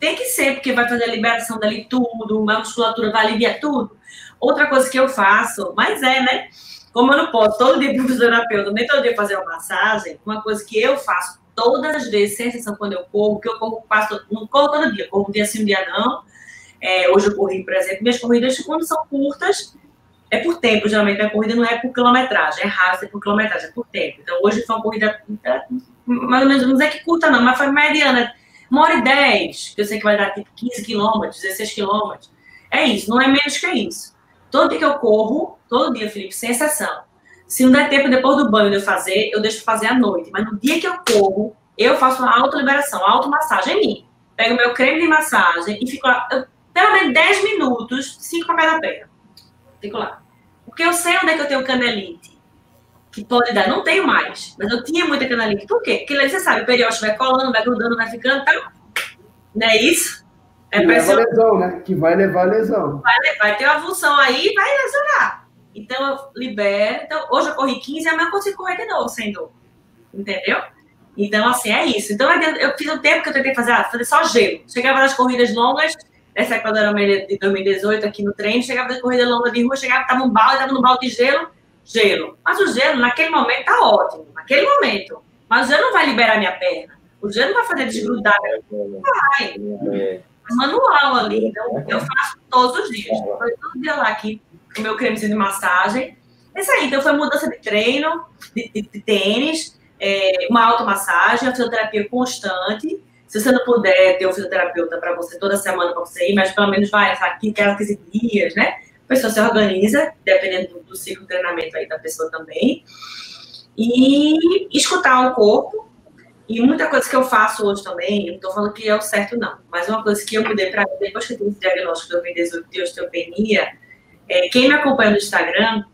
Tem que ser, porque vai fazer a liberação dali tudo, a musculatura vai aliviar tudo. Outra coisa que eu faço, mas é, né? Como eu não posso todo dia para o fisioterapeuta, nem todo dia fazer uma massagem, uma coisa que eu faço todas as vezes, sem exceção quando eu corro, que eu corro, passo, não corro todo dia, corro um dia sim, um dia não. É, hoje eu corri, por exemplo, minhas corridas, quando são curtas, é por tempo, geralmente a corrida não é por quilometragem, é raro ser por quilometragem, é por tempo. Então hoje foi uma corrida mais ou menos, não é que curta não, mas foi mediana, uma hora e dez, que eu sei que vai dar tipo 15 quilômetros, 16 quilômetros. É isso, não é menos que isso. Todo dia que eu corro, todo dia, Felipe, sem exceção. Se não der tempo depois do banho de eu fazer, eu deixo fazer à noite. Mas no dia que eu corro, eu faço uma autoliberação, automassagem em mim. Pego meu creme de massagem e fico lá, eu, pelo menos 10 minutos, 5 para cada perna. Fico lá. Porque eu sei onde é que eu tenho canelite que pode dar. Não tenho mais, mas eu tinha muita canalite. Por quê? Porque você sabe, o periósteo vai colando, vai grudando, vai ficando, tá? Não é isso? É que pressão. leva lesão, né? Que vai levar lesão. Vai, vai ter uma função aí vai lesionar. Então, eu libero. Então, hoje eu corri 15, amanhã eu consigo correr de novo sem dor. Entendeu? Então, assim, é isso. Então, eu fiz um tempo que eu tentei fazer, ah, fazer só gelo. Chegava nas corridas longas, essa quando era de 2018 aqui no treino, chegava das corridas longas de rua, chegava, tava um balde, tava no balde de gelo, gelo. Mas o gelo, naquele momento, tá ótimo. Naquele momento. Mas o gelo não vai liberar minha perna. O gelo não vai fazer desgrudar. Vai. É manual ali. Então, eu faço todos os dias. Eu todo dia lá aqui o meu cremezinho de massagem. É isso aí. Então, foi mudança de treino, de, de, de tênis, é, uma automassagem, a fisioterapia constante. Se você não puder ter um fisioterapeuta para você toda semana para você ir, mas pelo menos vai aqui, 15 dias, né? a pessoa se organiza, dependendo do, do ciclo de treinamento aí da pessoa também, e escutar o corpo. E muita coisa que eu faço hoje também, não estou falando que é o certo, não, mas uma coisa que eu mudei para depois que eu tive esse diagnóstico de 2018 de osteopenia, é, quem me acompanha no Instagram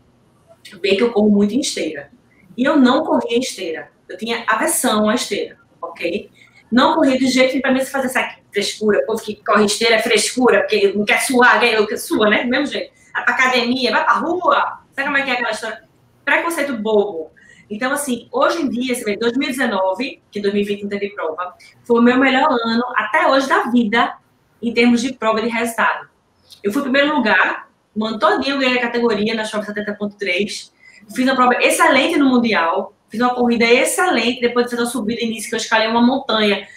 vê que eu corro muito em esteira. E eu não corria em esteira. Eu tinha aversão à esteira, ok? Não corria de jeito para mim se fazer essa frescura. O povo que corre esteira é frescura, porque não quer suar, eu que sua, né? Do mesmo jeito vai pra academia, vai pra rua. Sabe como é que é aquela história? Preconceito bobo. Então, assim, hoje em dia, você vê, 2019, que 2020 não teve prova, foi o meu melhor ano até hoje da vida em termos de prova de resultado. Eu fui primeiro lugar, um ano todinho ganhei a categoria na Shop 70.3, fiz uma prova excelente no Mundial, fiz uma corrida excelente, depois de fazer uma subida início que eu escalei uma montanha,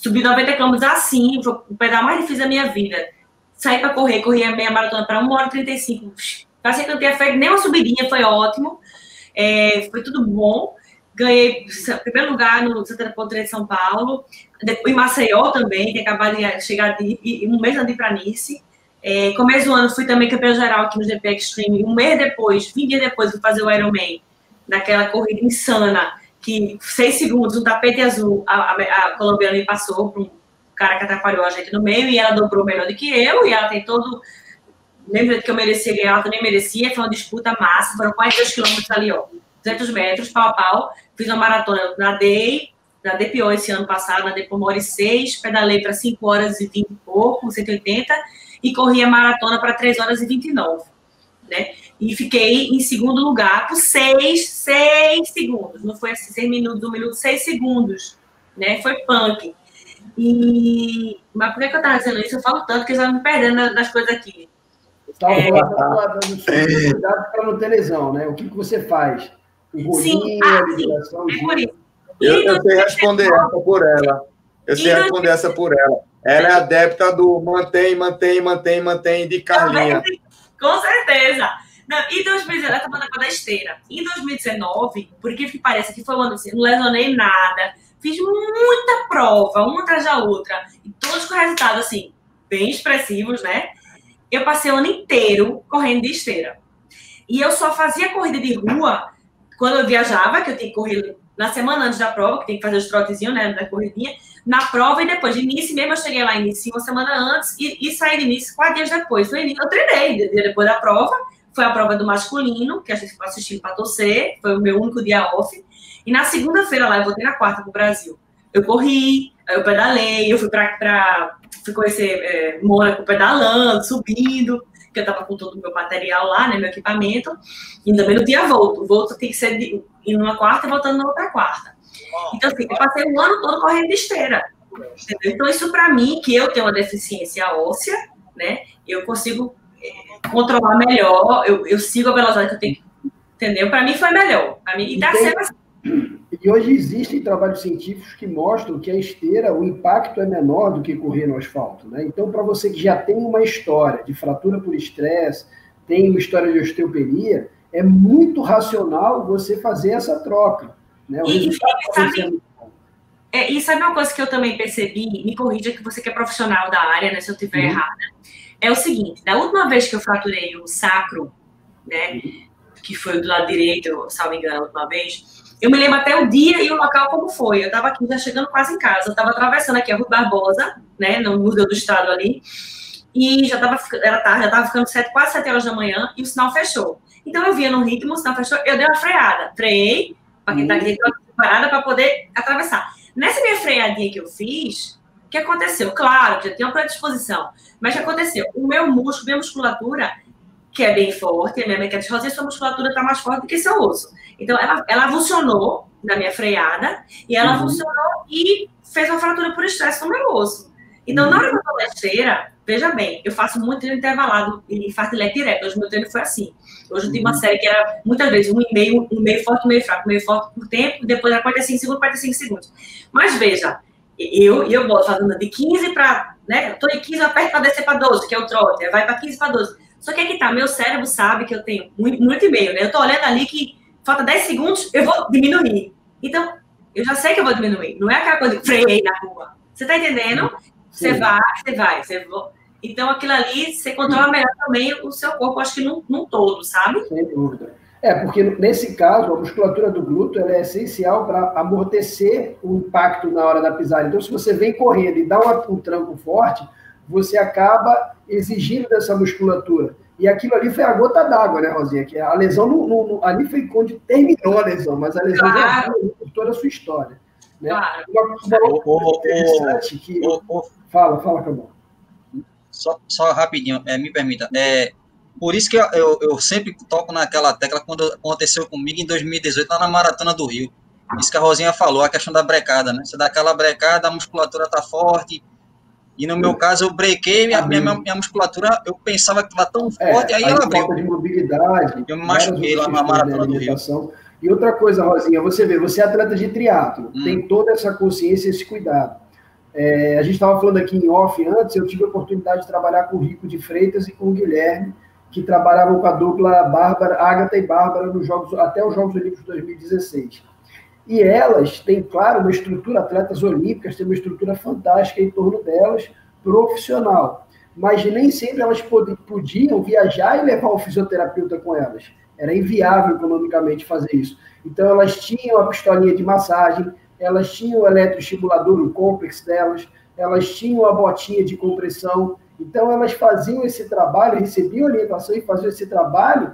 Subi 90 quilômetros assim, foi o pedal mais difícil da minha vida. Saí para correr, corri a meia maratona para 1 hora e 35. Passei que não tinha feito nem uma subidinha, foi ótimo. É, foi tudo bom. Ganhei primeiro lugar no Santana Ponte de São Paulo. Depois, em Maceió também, que acabado de chegar de, um mês antes para Nice. É, começo do ano fui também campeão geral aqui no GP Extreme. Um mês depois, 20 dias depois, fui fazer o Ironman, naquela corrida insana, que seis segundos, um tapete azul, a, a, a colombiana me passou para um cara que atrapalhou a gente no meio e ela dobrou melhor do que eu e ela tem todo. Lembra que eu merecia ganhar, ela também merecia. Foi uma disputa massa, foram quase dois quilômetros ali, ó. 200 metros, pau a pau. Fiz uma maratona, eu nadei, nadei pior esse ano passado, nadei por uma hora e seis, pedalei para 5 horas e 20 e pouco, 180, e corri a maratona para 3 horas e 29, né? E fiquei em segundo lugar por 6, 6 segundos. Não foi assim, 6 minutos, 1 minuto, 6 segundos, né? Foi punk. E... Mas por que, eu estava dizendo isso? Eu falo tanto que eu já me perdendo nas coisas aqui. É... cuidado para não ter lesão, né? O que, que você faz? sim, ah, sim. É por isso. Eu, eu sei responder essa por ela. Eu sei responder essa por ela. Ela é adepta do mantém, mantém, mantém, mantém de Carlinha. Com certeza. Não, em 2019, ela estava na da esteira. Em 2019, por que parece que foi um ano assim, não lesionei nada, fiz muita prova, uma atrás da outra, e todos com resultados assim, bem expressivos, né? Eu passei o ano inteiro correndo de esteira. E eu só fazia corrida de rua quando eu viajava, que eu tinha que correr na semana antes da prova, que tem que fazer os trotezinhos, né, da corridinha, na prova e depois. De início mesmo, eu cheguei lá início uma semana antes e, e saí de início quatro dias depois. No início, eu treinei, depois da prova, foi a prova do masculino, que a gente foi assistindo para torcer, foi o meu único dia off. E na segunda-feira lá, eu voltei na quarta para o Brasil. Eu corri, eu pedalei, eu fui para fui conhecer é, Mônaco pedalando, subindo porque eu estava com todo o meu material lá, né, meu equipamento, e também não tinha volto. O volto tem que ser de, ir numa quarta e voltando na outra quarta. Então, assim, eu passei o ano todo correndo de esteira. Entendeu? Então, isso para mim, que eu tenho uma deficiência óssea, né, eu consigo é, controlar melhor, eu, eu sigo a velocidade que eu tenho entendeu? Para mim foi melhor. Para mim, e dá certo assim. E hoje existem trabalhos científicos que mostram que a esteira, o impacto é menor do que correr no asfalto. Né? Então, para você que já tem uma história de fratura por estresse, tem uma história de osteopenia, é muito racional você fazer essa troca. Né? O e, resultado sabe, é, e sabe uma coisa que eu também percebi, me corrija que você que é profissional da área, né, se eu estiver uhum. errada, é o seguinte, da última vez que eu fraturei o sacro, né, uhum. que foi do lado direito, salvo engano, a última vez, eu me lembro até o dia e o local como foi. Eu estava aqui já chegando quase em casa. Eu estava atravessando aqui a Rua Barbosa, né, no Museu do Estado ali. E já estava era tarde, já estava ficando sete, quase sete horas da manhã e o sinal fechou. Então eu via no ritmo, o sinal fechou, eu dei uma freada. Freiei, para quem está aqui parada, para poder atravessar. Nessa minha freadinha que eu fiz, o que aconteceu? Claro, já tinha uma predisposição, mas o que aconteceu? O meu músculo, minha musculatura, que é bem forte, a minha mecânica de sua musculatura está mais forte do que seu osso. Então, ela, ela funcionou na minha freada, e ela uhum. funcionou e fez uma fratura por estresse no meu osso. Então, uhum. na hora que eu tô veja bem, eu faço muito treino intervalado e fartlek direto. Hoje, meu treino foi assim. Hoje, eu tive uma uhum. série que era, muitas vezes, um e meio, um meio forte, um meio fraco, um meio forte por tempo, depois era 45 segundos, 45 segundos. Mas, veja, eu, eu vou fazendo de 15 para, né, eu tô em 15, eu aperto para descer para 12, que é o trote, vai para 15 para 12. Só que aqui tá, meu cérebro sabe que eu tenho um minuto e meio, né? Eu tô olhando ali que falta 10 segundos, eu vou diminuir. Então, eu já sei que eu vou diminuir. Não é aquela coisa de freiei na rua. Você tá entendendo? Você vai, você vai, você vai. Então, aquilo ali, você controla melhor também o seu corpo, acho que num, num todo, sabe? Sem dúvida. É, porque nesse caso, a musculatura do glúteo é essencial para amortecer o impacto na hora da pisada. Então, se você vem correndo e dá um tranco forte, você acaba exigindo dessa musculatura. E aquilo ali foi a gota d'água, né, Rosinha? Que a lesão não, não, ali foi quando terminou a lesão, mas a lesão claro. já por toda a sua história. Né? Claro. Uma, uma interessante que. Fala, fala, Cabal. Só, só rapidinho, é, me permita. É, por isso que eu, eu, eu, sempre toco naquela tecla quando aconteceu comigo em 2018, lá na Maratona do Rio. Isso que a Rosinha falou, a questão da brecada, né? Você dá aquela brecada, a musculatura tá forte, e no meu caso, eu brequei, minha, minha, minha musculatura, eu pensava que estava tão é, forte, aí ela abriu. de mobilidade. Eu me machuquei lá na maratona do Rio. E outra coisa, Rosinha, você vê, você é atleta de triatlo, hum. tem toda essa consciência, esse cuidado. É, a gente estava falando aqui em off antes, eu tive a oportunidade de trabalhar com o Rico de Freitas e com o Guilherme, que trabalhavam com a dupla Bárbara, Agatha e Bárbara nos jogos, até os Jogos Olímpicos de 2016. E elas têm, claro, uma estrutura, atletas olímpicas, têm uma estrutura fantástica em torno delas, profissional. Mas nem sempre elas podiam viajar e levar o fisioterapeuta com elas. Era inviável economicamente fazer isso. Então, elas tinham a pistolinha de massagem, elas tinham o eletroestimulador, o complex delas, elas tinham a botinha de compressão. Então, elas faziam esse trabalho, recebiam orientação e faziam esse trabalho,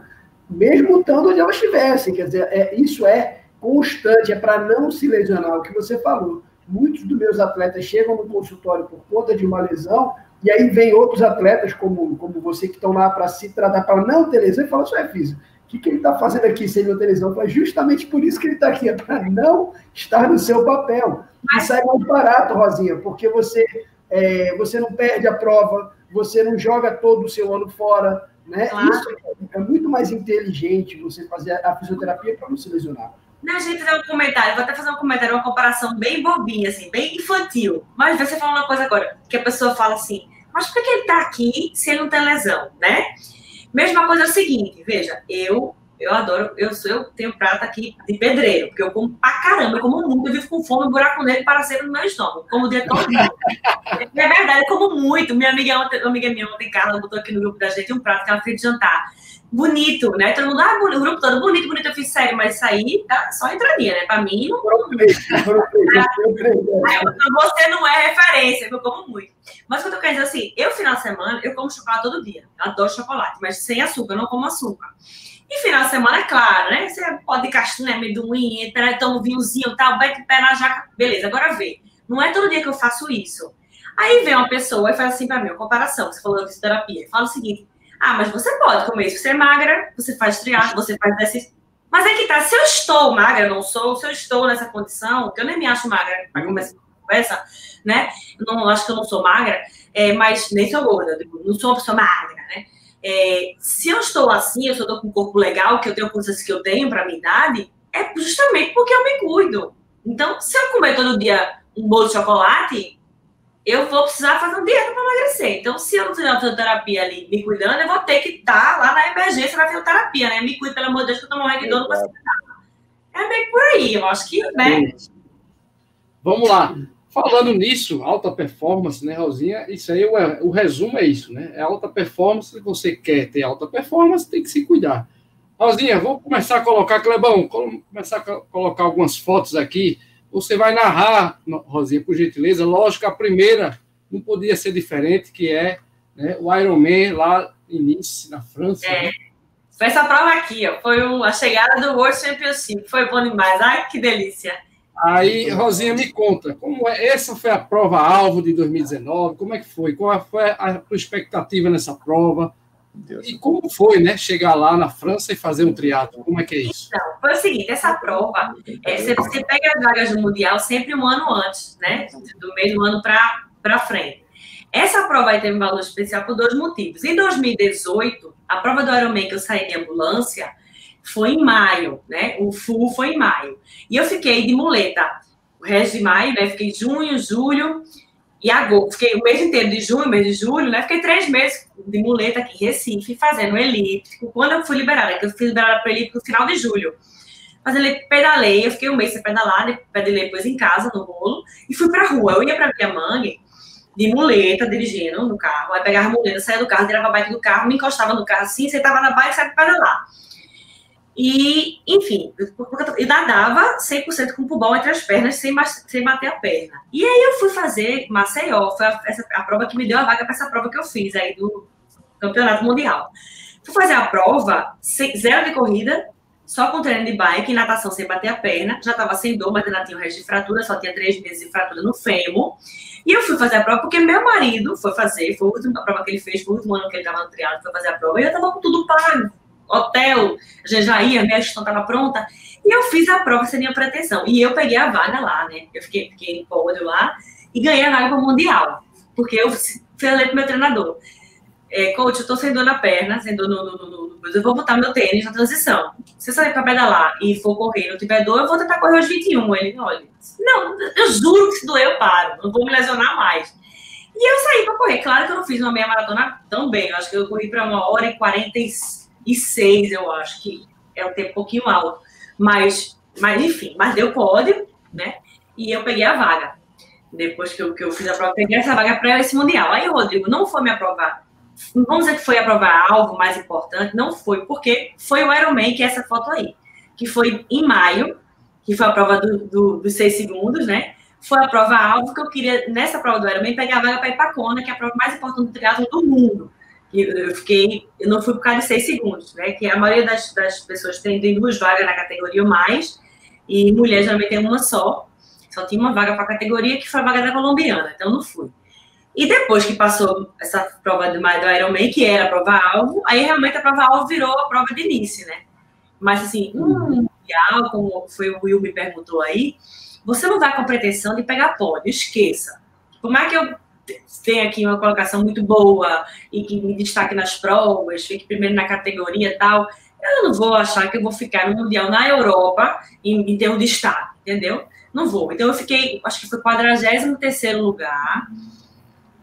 mesmo estando onde elas estivessem. Quer dizer, é, isso é constante, é para não se lesionar, o que você falou. Muitos dos meus atletas chegam no consultório por conta de uma lesão, e aí vem outros atletas, como, como você, que estão lá para se tratar, para não ter lesão, e falam, isso é físico o que, que ele está fazendo aqui sem não ter lesão? Foi justamente por isso que ele está aqui, é para não estar no seu papel. E sai mais barato, Rosinha, porque você, é, você não perde a prova, você não joga todo o seu ano fora. Né? Claro. Isso é, é muito mais inteligente você fazer a fisioterapia para não se lesionar. Não, gente, fazer um comentário, vou até fazer um comentário, uma comparação bem bobinha, assim, bem infantil. Mas você fala uma coisa agora, que a pessoa fala assim, mas por que ele está aqui se ele não tem lesão, né? Mesma coisa é o seguinte, veja, eu eu adoro, eu sou, eu tenho prata aqui de pedreiro, porque eu como pra caramba, eu como muito, eu vivo com fome, buraco negro para ser no meu estômago, como o dia todo. é verdade, eu como muito. Minha amiga, ontem, amiga minha ontem, Carla, botou aqui no grupo da gente um prato que ela fez de jantar. Bonito, né? Todo mundo, ah, o grupo todo bonito, bonito. Eu fiz sério, mas aí tá, só entraria, né? Pra mim, não. Você não é referência, eu como muito. Mas o que eu tô querendo dizer assim, eu, final de semana, eu como chocolate todo dia. Eu adoro chocolate, mas sem açúcar, eu não como açúcar. E final de semana, é claro, né? Você pode castanha, amendoim, toma um vinhozinho, tal, bate pé na jaca. Beleza, agora vê. Não é todo dia que eu faço isso. Aí vem uma pessoa e faz assim pra mim, uma comparação, você falou de fisioterapia. Fala o seguinte, ah, mas você pode comer isso. Você é magra, você faz triatlo, você faz exercício. Mas é que tá, se eu estou magra, não sou, se eu estou nessa condição, que eu nem me acho magra para começar a conversa, né? Não acho que eu não sou magra, é, mas nem sou gorda, não sou uma pessoa magra, né? É, se eu estou assim, eu estou com um corpo legal, que eu tenho coisas que eu tenho para minha idade, é justamente porque eu me cuido. Então, se eu comer todo dia um bolo de chocolate, eu vou precisar fazer uma dieta para emagrecer. Então, se eu não fizer uma fisioterapia ali me cuidando, eu vou ter que estar lá na emergência na fisioterapia, né? Me cuide, pelo amor de Deus, que eu tô morrendo de dor, não consigo É bem por aí, eu acho que, né? Vamos lá. Falando nisso, alta performance, né, Rosinha? Isso aí, o, o resumo é isso, né? É alta performance, se você quer ter alta performance, tem que se cuidar. Rosinha, vou começar a colocar, Clebão, começar a colocar algumas fotos aqui você vai narrar, Rosinha, por gentileza. Lógico, a primeira não podia ser diferente, que é né, o Ironman lá em Nice, na França. É. Né? Foi essa prova aqui, ó. Foi a chegada do World Championship. Foi bom demais. Ai, que delícia. Aí, Rosinha, me conta, como é, essa foi a prova-alvo de 2019? Como é que foi? Qual foi a tua expectativa nessa prova? Deus. E como foi, né, chegar lá na França e fazer um triatlo? Como é que é isso? Então, foi o seguinte, essa prova, é, você, você pega as vagas do Mundial sempre um ano antes, né, do mesmo ano para frente. Essa prova aí teve um valor especial por dois motivos. Em 2018, a prova do Ironman que eu saí de ambulância foi em maio, né, o full foi em maio. E eu fiquei de muleta o resto de maio, né, fiquei junho, julho, e agosto, fiquei o mês inteiro de junho, mês de julho, né? Fiquei três meses de muleta aqui em Recife, fazendo elíptico. Quando eu fui liberada, que eu fui liberada para elíptico no final de julho. Fazendo pedalei, eu fiquei um mês sem pedalar, pedalei depois em casa, no rolo, e fui pra rua. Eu ia pra mãe de muleta, dirigindo no carro. Aí pegava a muleta, saía do carro, tirava a bike do carro, me encostava no carro assim, sentava na bike e saia pedalar. E, enfim, eu nadava 100% com o pulmão entre as pernas, sem, sem bater a perna. E aí eu fui fazer Maceió, foi a, essa, a prova que me deu a vaga para essa prova que eu fiz aí do Campeonato Mundial. Fui fazer a prova, sem, zero de corrida, só com treino de bike, natação sem bater a perna. Já estava sem dor, mas ainda tinha o resto de fratura, só tinha três meses de fratura no fêmur. E eu fui fazer a prova porque meu marido foi fazer, foi a última prova que ele fez, foi o último ano que ele estava no triatlo, foi fazer a prova, e eu estava com tudo pago hotel, já já ia, minha gestão estava pronta. E eu fiz a prova sem minha pretensão. E eu peguei a vaga lá, né? Eu fiquei, fiquei em pódio lá e ganhei a vaga para o Mundial. Porque eu falei para meu treinador. é, coach, eu tô sem dor na perna, sem dor no, no, no, no eu vou botar meu tênis na transição. Se eu sair para pedalar e for correr, não tiver dor, eu vou tentar correr aos 21. Ele, olha, não, eu juro que se doer eu paro, não vou me lesionar mais. E eu saí para correr. Claro que eu não fiz uma meia maratona tão bem, eu acho que eu corri para uma hora e 46, eu acho que é um tempo um pouquinho alto. Mas, mas enfim, mas deu pódio, né? E eu peguei a vaga. Depois que eu, que eu fiz a prova, peguei essa vaga para esse Mundial. Aí Rodrigo não foi me aprovar vamos dizer que foi aprovar algo mais importante, não foi, porque foi o Ironman, que é essa foto aí, que foi em maio, que foi a prova do, do, dos seis segundos, né? Foi a prova alvo que eu queria, nessa prova do Ironman, pegar a vaga para Ipacona, que é a prova mais importante do triatlo do mundo. Eu fiquei, eu não fui por causa de seis segundos, né? Que a maioria das, das pessoas tem, tem duas vagas na categoria ou mais, e mulher geralmente tem uma só. Só tinha uma vaga para a categoria, que foi a vaga da colombiana, então não fui. E depois que passou essa prova do, do Ironman, que era a prova-alvo, aí realmente a prova-alvo virou a prova de início, né? Mas assim, um mundial, como foi o Will me perguntou aí, você não vai com pretensão de pegar pódio, esqueça. Por mais que eu tenha aqui uma colocação muito boa e que me destaque nas provas, fique primeiro na categoria e tal, eu não vou achar que eu vou ficar no Mundial na Europa em, em termos de estado, entendeu? Não vou. Então eu fiquei, acho que foi 43 lugar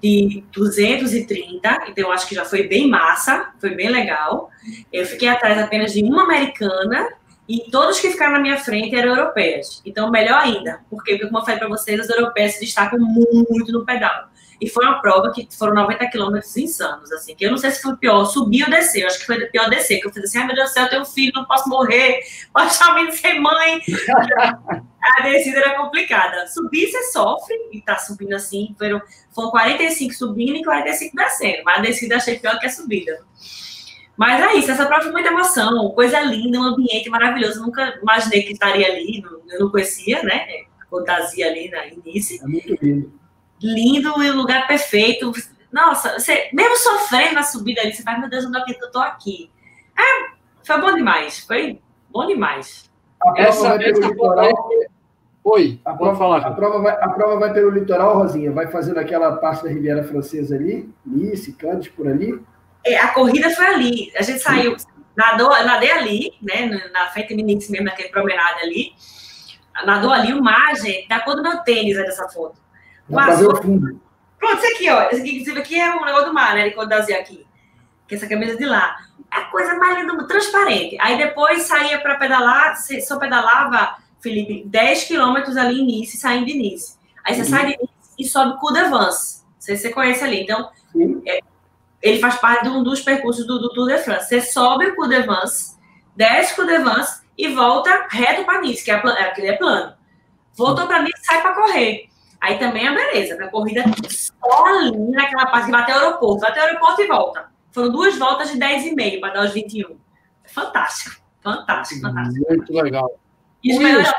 de 230, então acho que já foi bem massa, foi bem legal. Eu fiquei atrás apenas de uma americana e todos que ficaram na minha frente eram europeias. Então, melhor ainda, porque, como eu falei para vocês, as europeias se destacam muito no pedal. E foi uma prova que foram 90 quilômetros insanos, assim, que eu não sei se foi pior subir ou descer, eu acho que foi pior descer, que eu fiz assim, ai meu Deus do céu, eu tenho um filho, não posso morrer, pode deixar o menino sem mãe. a descida era complicada. Subir você sofre, e tá subindo assim, foram, foram 45 subindo e 45 descendo, mas a descida achei pior que a subida. Mas é isso, essa prova foi muita emoção, coisa linda, um ambiente maravilhoso. Nunca imaginei que estaria ali, eu não conhecia, né? Fantasia ali no início. É muito lindo lindo e o lugar perfeito. Nossa, você, mesmo sofrendo na subida ali, você faz, meu Deus, onde é que eu tô aqui? É, foi bom demais, foi bom demais. A essa, vai pelo litoral. Oi, a prova, falar. A prova, vai, a prova vai pelo litoral, Rosinha, vai fazendo aquela parte da Riviera Francesa ali, Nice, Cannes, por ali. É, a corrida foi ali, a gente saiu, nadou, nadei ali, né, na frente do Nice mesmo, naquele promenade ali, nadou ali, o mar, gente, da cor do meu tênis, é dessa foto. Fazer o fundo. Pronto, isso aqui, ó. Esse aqui, inclusive, aqui é um negócio do mar, né? Cor aqui. Que é essa camisa de lá. É a coisa mais linda, transparente. Aí depois saía para pedalar, só pedalava, Felipe, 10 quilômetros ali em Nice, saindo de Nice. Aí você uhum. sai de Nice e sobe o Vance. Não sei se você conhece ali. Então, é, ele faz parte de um dos percursos do, do Tour de France. Você sobe o de Vance, desce o de Vance e volta reto para Nice, que é, aquele é plano. Voltou para Nice e sai para correr. Aí também é beleza, a corrida só ali naquela parte que vai até o aeroporto, vai até o aeroporto e volta. Foram duas voltas de 10,5 para dar os 21. Fantástico, fantástico, fantástico. Muito legal. E os melhores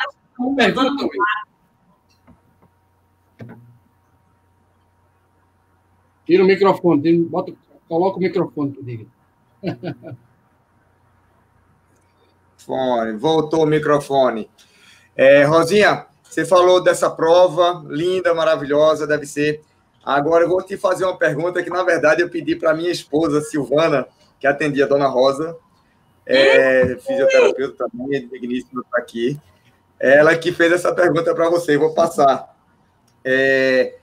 Tira o microfone, bota, coloca o microfone, diga. Fone, voltou o microfone. É, Rosinha, você falou dessa prova, linda, maravilhosa, deve ser. Agora eu vou te fazer uma pergunta que, na verdade, eu pedi para minha esposa, Silvana, que atendia a Dona Rosa, é, fisioterapeuta também, digníssima está aqui. Ela que fez essa pergunta para você, vou passar. É,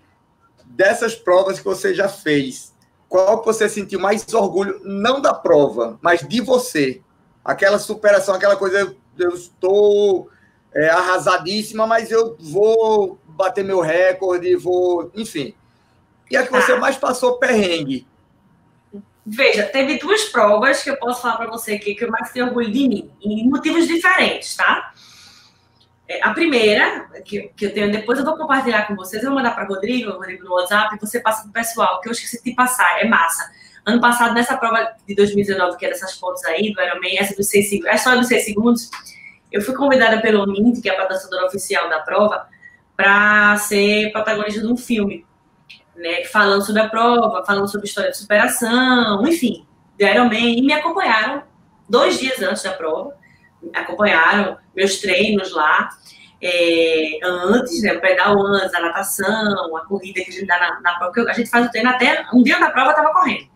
dessas provas que você já fez, qual você sentiu mais orgulho, não da prova, mas de você? Aquela superação, aquela coisa, eu estou é, arrasadíssima, mas eu vou bater meu recorde, vou. Enfim. E a que você ah. mais passou perrengue? Veja, teve duas provas que eu posso falar para você aqui que eu mais tenho orgulho de mim, em motivos diferentes, tá? É, a primeira, que, que eu tenho, depois eu vou compartilhar com vocês, eu vou mandar para Rodrigo, Rodrigo no WhatsApp, e você passa para o pessoal, que eu esqueci de passar, é massa. Ano passado, nessa prova de 2019, que é dessas fotos aí, do Ironman, essa dos seis segundos, essa dos seis segundos, eu fui convidada pelo MINT, que é a patrocinadora oficial da prova, para ser protagonista de um filme, né, falando sobre a prova, falando sobre história de superação, enfim, deram bem e me acompanharam dois dias antes da prova, acompanharam meus treinos lá, é, antes, né, o pedal antes, a natação, a corrida que a gente dá na, na prova, a gente faz o treino até um dia da prova eu estava correndo.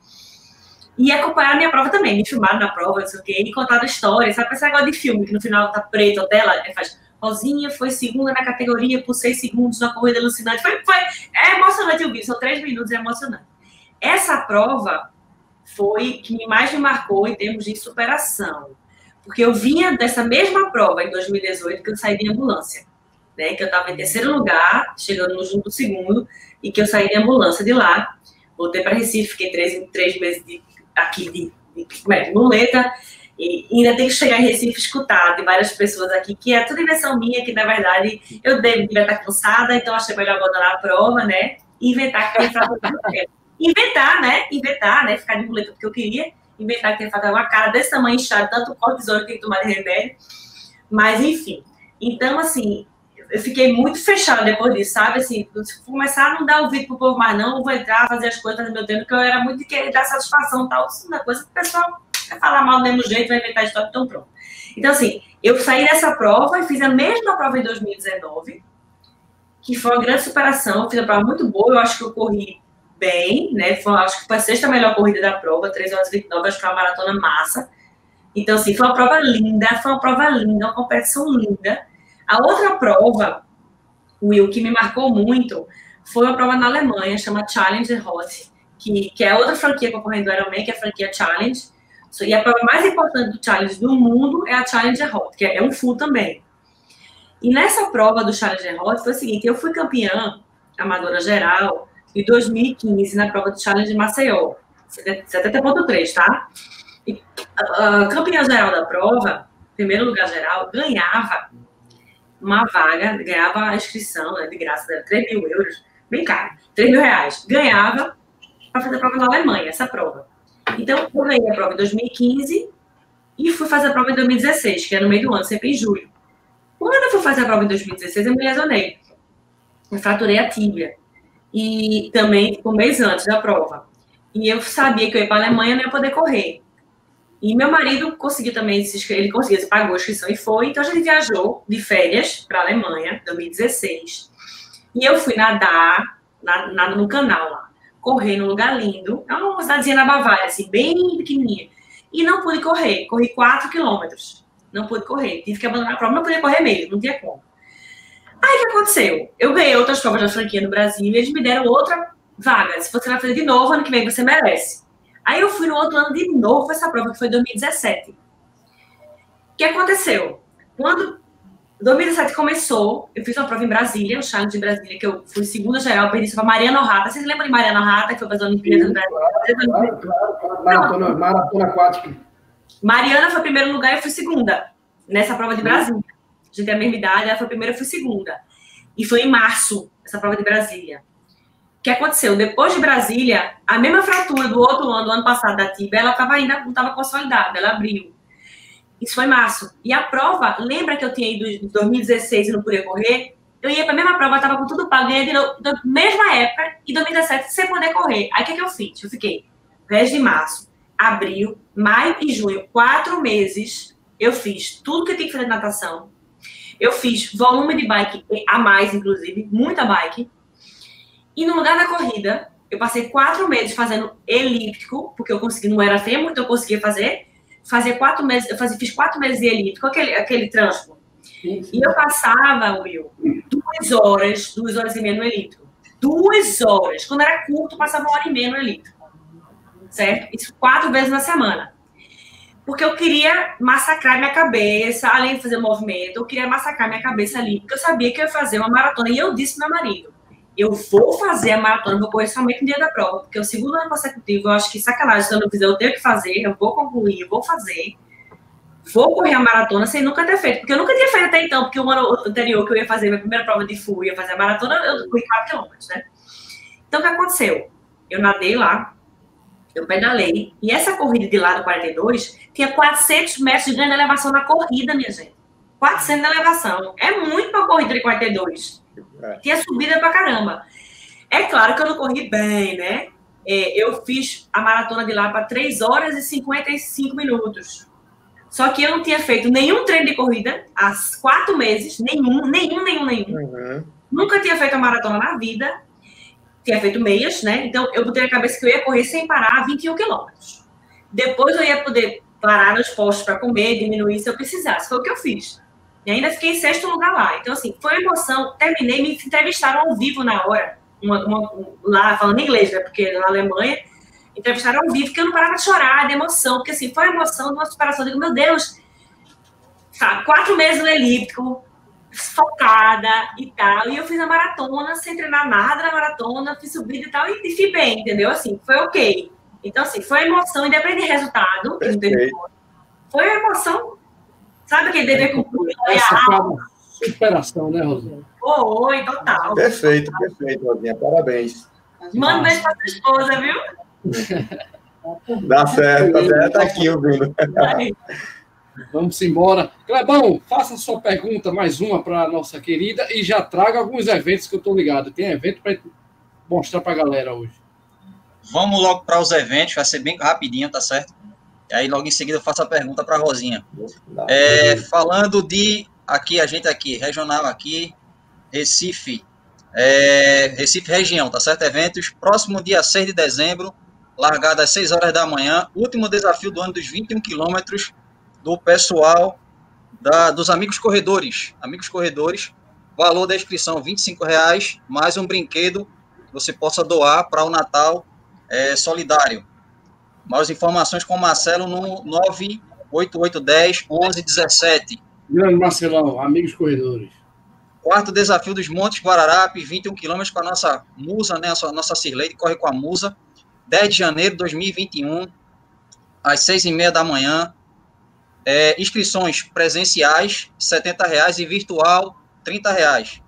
E acompanhar a minha prova também, me filmaram na prova, não sei o quê, e contaram história, sabe? Esse negócio de filme, que no final tá preto a tela, faz Rosinha foi segunda na categoria por seis segundos na corrida alucinante. Foi, foi, é emocionante o vídeo, são três minutos, é emocionante. Essa prova foi que mais me marcou em termos de superação. Porque eu vinha dessa mesma prova em 2018, que eu saí de ambulância. Né, que eu estava em terceiro lugar, chegando no junto do segundo, e que eu saí de ambulância de lá. Voltei para Recife, fiquei três, três meses de, aqui de, de, é, de muleta, e ainda tem que chegar em Recife escutar de várias pessoas aqui, que é tudo invenção minha, que na verdade eu devo estar cansada, então achei melhor abandonar a prova, né? E inventar que tem frase Inventar, né? Inventar, né? Ficar de muleta porque eu queria. Inventar que tem fazer uma cara desse tamanho inchado, tanto cortisol que tem que tomar de remédio. Mas, enfim. Então, assim, eu fiquei muito fechada depois disso, sabe? Assim, se começar a não dar ouvido pro povo mais, não, vou entrar, fazer as coisas no meu tempo, porque eu era muito querer dar satisfação tal. Isso é coisa o pessoal vai falar mal do mesmo jeito, vai inventar história, então pronto. Então, assim, eu saí dessa prova e fiz a mesma prova em 2019, que foi uma grande superação. Fiz uma prova muito boa, eu acho que eu corri bem, né? Foi, acho que foi a sexta melhor corrida da prova, 3 horas e 29, acho que foi uma maratona massa. Então, assim, foi uma prova linda, foi uma prova linda, uma competição linda. A outra prova, Will, que me marcou muito, foi uma prova na Alemanha, chama Challenger Hot, que, que é outra franquia concorrendo do Ironman, que é a franquia Challenge. E a prova mais importante do Challenge do mundo é a Challenger Hot, que é um full também. E nessa prova do Challenger Hot foi o seguinte, eu fui campeã amadora geral em 2015 na prova do Challenge Maceió, 70.3, tá? E a, campeã geral da prova, primeiro lugar geral, ganhava uma vaga, ganhava a inscrição né, de graça, 3 mil euros, bem caro, 3 mil reais. Ganhava para fazer a prova na Alemanha, essa prova. Então, eu ganhei a prova em 2015 e fui fazer a prova em 2016, que é no meio do ano, sempre em julho. Quando eu fui fazer a prova em 2016, eu me lesionei. Eu fraturei a tíbia. E também, um mês antes da prova. E eu sabia que eu ia para a Alemanha não ia poder correr. E meu marido conseguiu também ele conseguiu, ele pagou a inscrição e foi. Então a gente viajou de férias para a Alemanha, 2016. E eu fui nadar na, na, no canal lá correr num lugar lindo. É uma cidadezinha na Bavária, assim, bem pequenininha. E não pude correr. Corri 4 quilômetros. Não pude correr. Tive que abandonar a prova, não podia correr mesmo, não tinha como. Aí o que aconteceu? Eu ganhei outras provas da franquia no Brasil e eles me deram outra vaga. Se você vai fazer de novo, ano que vem você merece. Aí eu fui no outro ano de novo essa prova, que foi 2017. O que aconteceu? Quando 2017 começou, eu fiz uma prova em Brasília, o Challenge de Brasília, que eu fui segunda geral, perdi isso para Mariana Rata. Vocês lembram de Mariana Rata, que foi para as Olimpíadas do Brasil? Claro, claro, claro. Maratona, maratona aquática. Mariana foi primeiro lugar e eu fui segunda, nessa prova de Brasília. A gente tem a mesma idade, ela foi primeira e eu fui segunda. E foi em março, essa prova de Brasília. Que aconteceu? Depois de Brasília, a mesma fratura do outro ano, do ano passado, da tibia, ela estava ainda, não estava consolidada, ela abriu. Isso foi março. E a prova, lembra que eu tinha ido em 2016 e não podia correr? Eu ia para a mesma prova, estava com tudo pago, ganhei de mesma época, em 2017, sem poder correr. Aí o que, é que eu fiz? Eu fiquei 10 de março, abril, maio e junho, quatro meses, eu fiz tudo que eu tinha que fazer de natação. Eu fiz volume de bike a mais, inclusive, muita bike. E no lugar da corrida, eu passei quatro meses fazendo elíptico, porque eu consegui, não era fêmur, então eu conseguia fazer fazia quatro meses, eu fazia, fiz quatro meses de elite, com aquele, aquele transpo. E eu passava, Will, duas horas, duas horas e meia no elite. Duas horas. Quando era curto, passava uma hora e meia no elite. Certo? Isso quatro vezes na semana. Porque eu queria massacrar minha cabeça, além de fazer movimento, eu queria massacrar minha cabeça ali, porque eu sabia que eu ia fazer uma maratona. E eu disse pro meu marido, eu vou fazer a maratona, vou correr somente no dia da prova, porque o segundo ano consecutivo, eu acho que sacanagem, se eu não fizer, eu tenho que fazer, eu vou concluir, eu vou fazer. Vou correr a maratona sem nunca ter feito, porque eu nunca tinha feito até então, porque o ano anterior que eu ia fazer minha primeira prova de full, ia fazer a maratona, eu corri 4 quilômetros, né? Então, o que aconteceu? Eu nadei lá, eu pedalei, e essa corrida de lá do 42 tinha 400 metros de grande elevação na corrida, minha gente. 400 de elevação. É muito para corrida de 42. É. Tinha subida pra caramba. É claro que eu não corri bem, né? É, eu fiz a maratona de lá para 3 horas e 55 minutos. Só que eu não tinha feito nenhum treino de corrida há quatro meses, nenhum, nenhum, nenhum, nenhum. Uhum. Nunca tinha feito a maratona na vida. Tinha feito meias, né? Então eu botei na cabeça que eu ia correr sem parar 21 quilômetros. depois eu ia poder parar nos postos para comer, diminuir se eu precisasse. Foi o que eu fiz. E ainda fiquei em sexto lugar lá. Então, assim, foi emoção. Terminei, me entrevistaram ao vivo na hora, uma, uma, lá falando inglês, né? Porque na Alemanha, entrevistaram ao vivo, que eu não parava de chorar, de emoção, porque assim, foi a emoção de uma superação. Eu digo, meu Deus, sabe, quatro meses no elíptico, focada e tal. E eu fiz a maratona, sem treinar nada na maratona, fiz subida e tal, e, e fui bem, entendeu? Assim, foi ok. Então, assim, foi emoção, independente de resultado, foi emoção, sabe aquele dever cumprido? Essa foi uma superação, né, Rosinha? Foi, total. Perfeito, perfeito, Rosinha, parabéns. Manda um beijo pra sua esposa, viu? Dá certo, tá certo, tá aqui ouvindo. Vamos embora. Clebão, faça sua pergunta, mais uma para a nossa querida, e já traga alguns eventos que eu estou ligado. Tem evento para mostrar para a galera hoje. Vamos logo para os eventos, vai ser bem rapidinho, tá certo? E aí logo em seguida eu faço a pergunta para a Rosinha. É, falando de aqui, a gente aqui, regional aqui, Recife, é, Recife região, tá certo? Eventos, próximo dia 6 de dezembro, largada às 6 horas da manhã, último desafio do ano dos 21 quilômetros, do pessoal da, dos amigos corredores. Amigos corredores, valor da inscrição R$ reais mais um brinquedo que você possa doar para o Natal é, Solidário. Mais informações com o Marcelo no 98810 1117. Grande Marcelão, amigos corredores. Quarto desafio dos Montes Guararapes, 21 quilômetros com a nossa musa, né? A nossa Cirleide corre com a musa. 10 de janeiro de 2021, às 6 e meia da manhã, é, inscrições presenciais, R$ reais e virtual, R$ reais.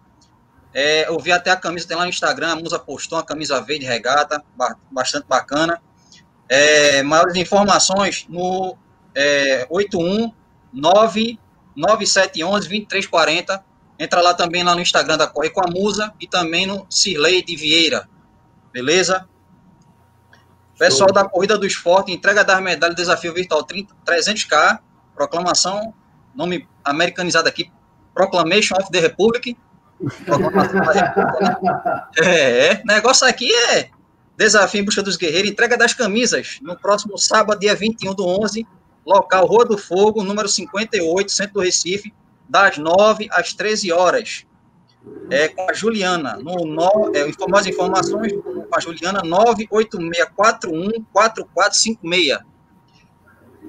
É, eu vi até a camisa, tem lá no Instagram, a Musa postou uma camisa verde regata, bastante bacana. É, maiores informações no é, 819 9711 2340. Entra lá também lá no Instagram da Corre com a Musa e também no Cirlei de Vieira. Beleza? Pessoal Show. da Corrida do Esporte, entrega das medalhas, desafio virtual 30, 300k proclamação, nome americanizado aqui, Proclamation of the Republic. é, é, negócio aqui é desafio em busca dos guerreiros, entrega das camisas, no próximo sábado, dia 21 do 11, local Rua do Fogo, número 58, centro do Recife, das 9 às 13 horas. É, com a Juliana, no, no, é, mais informações com a Juliana, 98641 4456.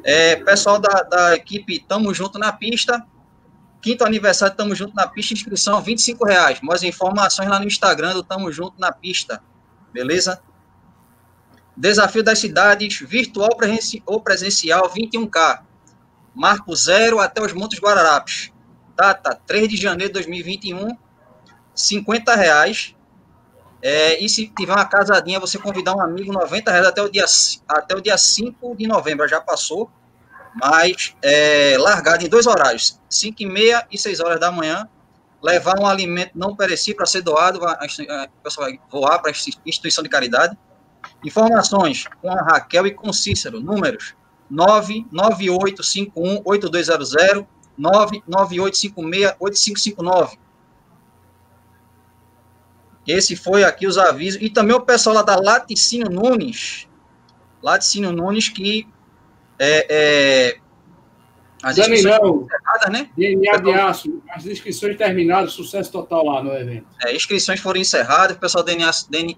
É, pessoal da, da equipe Tamo Junto na Pista, quinto aniversário Tamo Junto na Pista, inscrição 25 reais. Mais informações lá no Instagram do Tamo Junto na Pista, beleza? Desafio das cidades, virtual ou presencial, 21K. Marco zero até os Montes Guararapes. Data 3 de janeiro de 2021, 50 reais. É, e se tiver uma casadinha, você convidar um amigo, 90 reais até o dia, até o dia 5 de novembro, já passou. Mas é, largado em dois horários, 5 e meia e 6 horas da manhã. Levar um alimento não perecível para ser doado, a, o pessoal vai voar para a instituição de caridade. Informações com a Raquel e com Cícero, números 998518200, 998568559. Esse foi aqui os avisos. E também o pessoal lá da Laticínio Nunes. Laticínio Nunes, que é, é, as Danilão, né? DNA de aço, as inscrições terminadas, sucesso total lá no evento. É, inscrições foram encerradas, o pessoal DNA,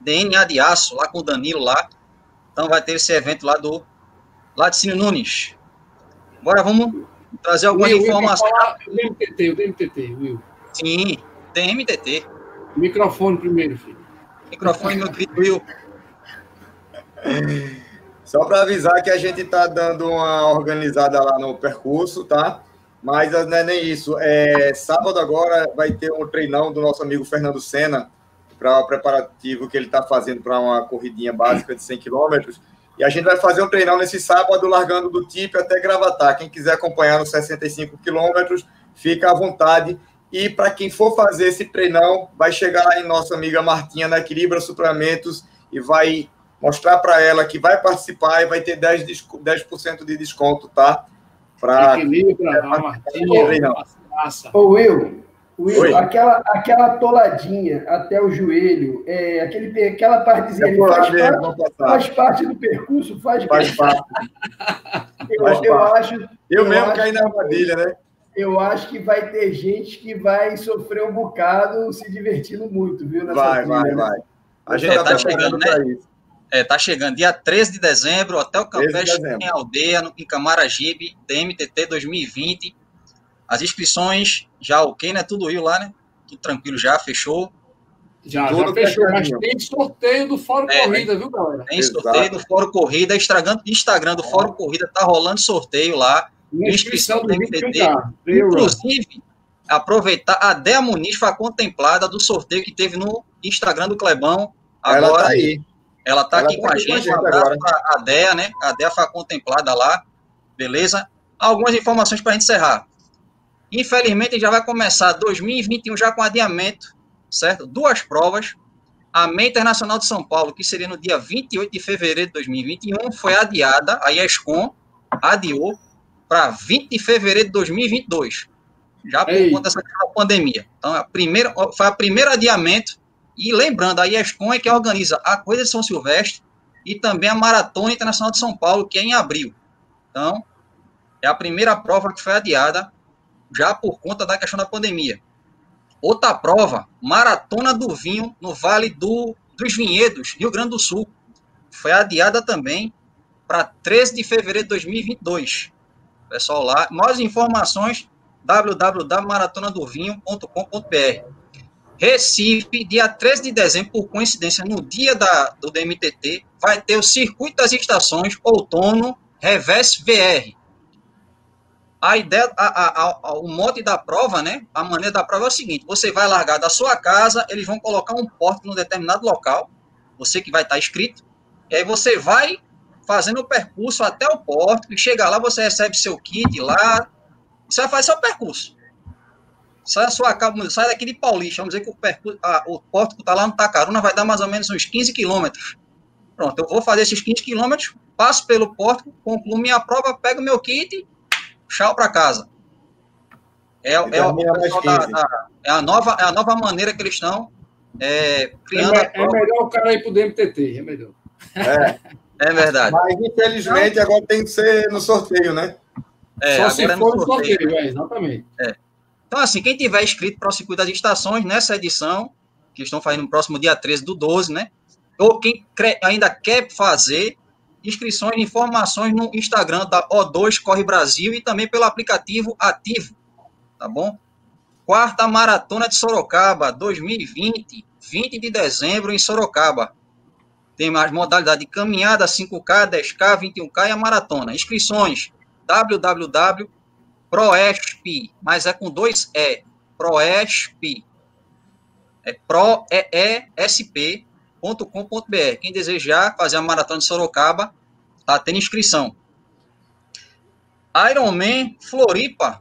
DNA de aço, lá com o Danilo lá. Então vai ter esse evento lá do Laticínio Nunes. Agora vamos trazer algumas Will, informações. o DMTT, o DMTT, Will. Sim, DMTT. Microfone primeiro, filho. Microfone, meu querido Will. Só para avisar que a gente está dando uma organizada lá no percurso, tá? Mas não é nem isso. É, sábado agora vai ter um treinão do nosso amigo Fernando Senna para o preparativo que ele está fazendo para uma corridinha básica de 100 quilômetros. E a gente vai fazer um treinão nesse sábado, largando do TIP até Gravatar. Quem quiser acompanhar nos 65 quilômetros, fica à vontade. E para quem for fazer esse treinão, vai chegar lá em nossa amiga Martinha na Equilibra Supramentos e vai mostrar para ela que vai participar e vai ter 10%, 10 de desconto, tá? Para. Equilibra, é. Ô, Will, Will, aquela, aquela toladinha até o joelho, é, aquele, aquela partezinha É faz, parte, faz parte do percurso, faz, Faz parte. eu, faz eu parte. acho, Eu, Eu mesmo acho caí na armadilha, né? eu acho que vai ter gente que vai sofrer um bocado se divertindo muito, viu? nessa Vai, trilha, vai, né? vai. A gente É, tá preparando chegando, né? para isso. É, tá chegando dia 13 de dezembro, Hotel 13 de Campestre dezembro. em Aldeia, no- em Camaragibe, DMTT 2020. As inscrições já ok, né? Tudo eu lá, né? Tudo tranquilo já, fechou. Já, Tudo já fechou, mas tem sorteio do Fórum É, Corrida, viu, galera? Tem Exato. sorteio do Fórum Corrida, Instagram, Instagram do Fórum Corrida, tá rolando sorteio lá. Inscrição do MTT. 21K. Trail Run. Inclusive, aproveitar, a Dea Muniz foi a contemplada do sorteio que teve no Instagram do Clebão. Ela Agora, tá aí. Ela tá Ela aqui tá com a gente, um abraço agora. para a Dea, né? A Dea foi contemplada lá, beleza? Algumas informações para a gente encerrar. Infelizmente, já vai começar 2021 já com adiamento, certo? Duas provas. A Meia Internacional de São Paulo, que seria no dia 28 de fevereiro de 2021, foi adiada, a IESCOM adiou para 20 de fevereiro de 2022, já por Ei. conta dessa pandemia. Então, a primeira, foi o primeiro adiamento e lembrando, a IESCOM é que organiza a Coisa de São Silvestre e também a Maratona Internacional de São Paulo, que é em abril. Então, é a primeira prova que foi adiada já por conta da questão da pandemia. Outra prova, Maratona do Vinho, no Vale do, dos Vinhedos, Rio Grande do Sul. Foi adiada também para 13 de fevereiro de 2022. Pessoal lá, mais informações www.maratonadovinho.com.br. Recife, dia 13 de dezembro, por coincidência, no dia da, do DMTT, vai ter o Circuito das Estações Outono Reverse VR. A ideia, a, a, a, o mote da prova, né? A maneira da prova é o seguinte: você vai largar da sua casa, eles vão colocar um porte num determinado local, você que vai estar inscrito, e aí você vai fazendo o percurso até o porto, e chega lá, você recebe seu kit lá, você vai fazer seu percurso. Sai, da sua, sai daqui de Paulista, vamos dizer que o, percurso, a, o porto que está lá no Tacaruna vai dar mais ou menos uns 15 quilômetros. Pronto, eu vou fazer esses 15 quilômetros, passo pelo porto, concluo minha prova, pego meu kit, tchau para casa. É, é, o termina mais pessoal da- 15. da- é a nova, é a nova maneira que eles estão é, É, criando a é prova. melhor o cara ir pro DMTT, é melhor. É, É verdade. mas infelizmente agora tem que ser no sorteio, né? É, Só se é no for no sorteio. sorteio, é, exatamente. Então, assim, quem tiver inscrito para o Circuito das Estações nessa edição, que estão fazendo no próximo dia 13 do 12, né? Ou quem ainda quer fazer inscrições e informações no Instagram da O2 Corre Brasil e também pelo aplicativo Ativo, tá bom? Quarta Maratona de Sorocaba, 2020, 20 de dezembro em Sorocaba. Tem mais modalidade de caminhada, 5K, 10K, 21K e a maratona. Inscrições www Proesp, mas é com dois E. Proesp. É proesp.com.br. Quem desejar fazer a maratona de Sorocaba, tá tendo inscrição. Ironman Floripa.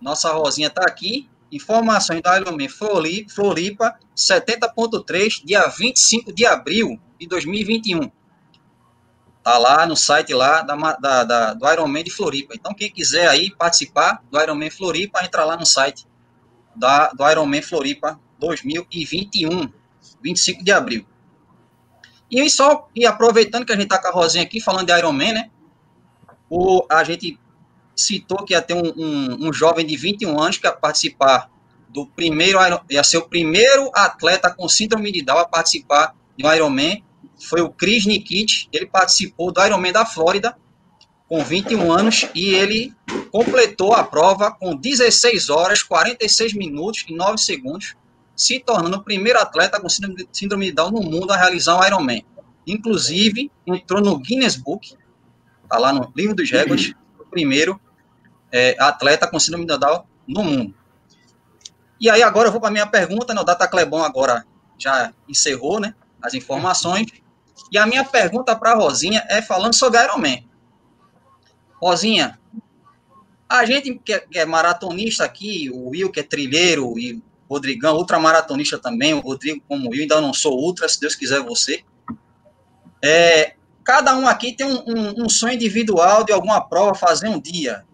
Nossa Rosinha tá aqui. Informações da Ironman Flori- Floripa, 70.3, dia 25 de abril de 2021. Tá lá no site lá da, da, da- do Ironman de Floripa. Então, quem quiser aí participar do Ironman Floripa, entra lá no site da, do Ironman Floripa 2021, 25 de abril. E só, e aproveitando que a gente tá com a Rosinha aqui, falando de Ironman, né? O, a gente citou que ia ter um, um, um jovem de 21 anos que ia participar do primeiro, ia ser o primeiro atleta com síndrome de Down a participar de um Ironman, foi o Chris Nikit, ele participou do Ironman da Flórida com 21 anos e ele completou a prova com 16 horas, 46 minutos e 9 segundos, se tornando o primeiro atleta com síndrome de- Down no mundo a realizar um Ironman. Inclusive, entrou no Guinness Book, tá lá no livro dos recordes, o primeiro é, atleta com síndrome de Down no mundo. E aí agora eu vou para minha pergunta, né? O Data Clebon agora já encerrou, né? As informações. E a minha pergunta para Rosinha é falando sobre Ironman. Rosinha, a gente que é, que é maratonista aqui, o Will que é trilheiro e o Rodrigão, ultramaratonista também, o Rodrigo como Will, ainda não sou ultra, se Deus quiser você. É, cada um aqui tem um, um- um sonho individual de alguma prova fazer um dia.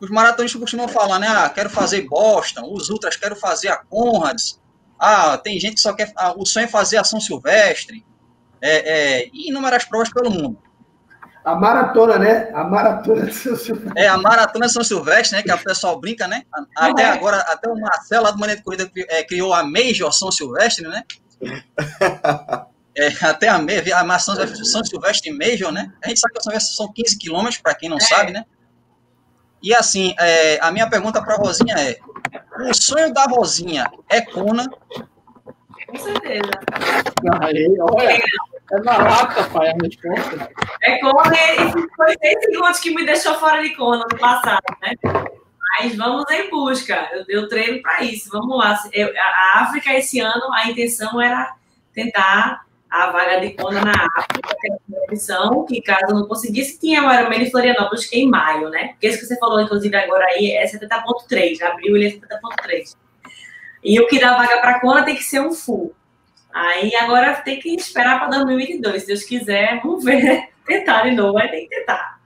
os maratonistas costumam falar, né? Ah, quero fazer Boston, os ultras quero fazer a Conrads. Ah, tem gente que só quer. Ah, o sonho é fazer a São Silvestre. É, é, e inúmeras provas pelo mundo. A maratona, né? A maratona de São Silvestre. É, a maratona de São Silvestre, né? Que o pessoal brinca, né? Até é. agora, até o Marcelo lá do Maneiro de Corrida é, criou a Major São Silvestre, né? É, até a, a, a São, São Silvestre Major, né? A gente sabe que a São Silvestre são 15 quilômetros, para quem não é. sabe, né? E assim, é, a minha pergunta para a Rosinha é: o sonho da Rosinha é Kona? Com certeza. Aí, olha, é na lata, pai, a resposta. É Kona e foi 6 segundos que me deixou fora de Kona no passado, né? Mas vamos em busca. Eu, eu treino para isso. Vamos lá. Eu, a África, esse ano, a intenção era tentar a vaga de Kona na África, que era uma opção, que caso não conseguisse, tinha o Ironman de Florianópolis, que é em maio, né? Porque esse que você falou, inclusive, agora aí é 70.3, abril ele é 70.3. E o que dá vaga para Kona tem que ser um full. Aí agora tem que esperar para 2022, se Deus quiser, vamos ver, tentar de novo, vai ter que tentar.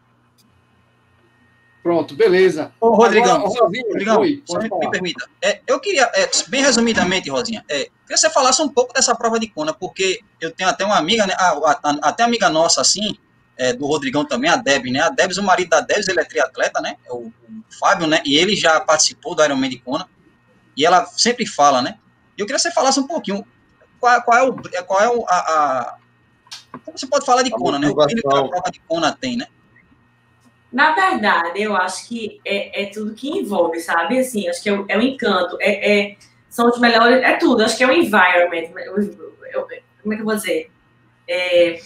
Pronto, beleza. Ô, Rodrigão, Agora, Rosinha, Rodrigão me, me, permita. É, eu queria, é, bem resumidamente, Rosinha, é, que você falasse um pouco dessa prova de Kona, porque eu tenho até uma amiga, né, a, a, até amiga nossa, assim, é, do Rodrigão também, a Deb, né? A Debs, o marido da Debs, ele é triatleta, né? É o, o, Fábio, né? E ele já participou do Ironman de Kona. E ela sempre fala, né? E eu queria que você falasse um pouquinho qual, qual é o. Qual é o, a, a, como você pode falar de Kona, né? O que a prova de Kona tem, né? Na verdade, eu acho que é, é tudo que envolve, sabe? Assim, acho que é o, é o encanto, é, é, são os melhores, é tudo. Acho que é o environment, como é que eu vou dizer? É,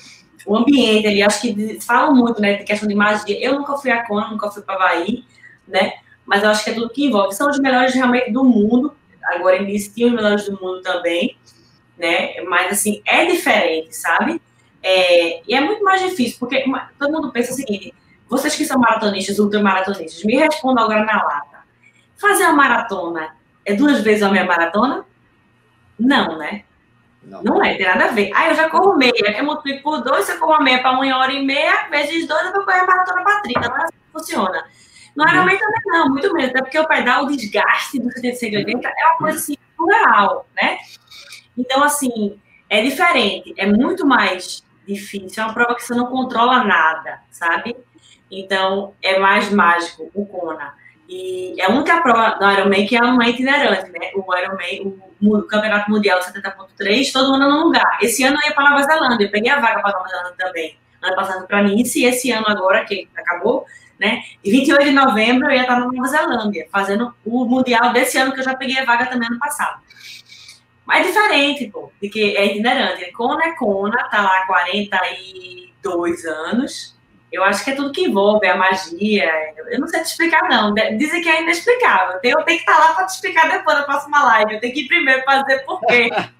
o ambiente ali, acho que falam muito, né, de questão de magia. Eu nunca fui a Kona, nunca fui para Havaí, né? Mas eu acho que é tudo que envolve. São os melhores realmente do mundo. Agora, existiam os melhores do mundo também, né? Mas, assim, é diferente, sabe? É, e é muito mais difícil, porque todo mundo pensa o seguinte vocês que são maratonistas, ultramaratonistas, me respondam agora na lata. Fazer uma maratona é duas vezes a minha maratona? Não, né? Não. não é, tem nada a ver. Ah, eu já corro meia, eu multiplico por dois, você corro meia para uma hora e meia, vezes dois, eu vou correr a maratona para 30. Não é assim que funciona. É realmente também não, muito menos. Até porque o pedal, o desgaste do 780 é uma coisa assim, surreal, né? Então, assim, é diferente, é muito mais difícil. É uma prova que você não controla nada, sabe? Então, é mais mágico o Kona. E é a única prova do Ironman que é uma itinerante, né? O Ironman, o, Campeonato Mundial 70.3, todo mundo num lugar. Esse ano eu ia para Nova Zelândia, eu peguei a vaga para Nova Zelândia também. Ano passado para Nice, e esse ano agora, que acabou, né? De 28 de novembro eu ia estar na Nova Zelândia, fazendo o Mundial desse ano, que eu já peguei a vaga também ano passado. Mas é diferente, pô, de que é itinerante. Kona é Kona, tá lá há 42 anos, eu acho que é tudo que envolve a magia. Eu não sei te explicar, não. Dizem que é inexplicável. Eu tenho que estar lá para te explicar depois da próxima live. Eu tenho que ir primeiro para dizer por quê.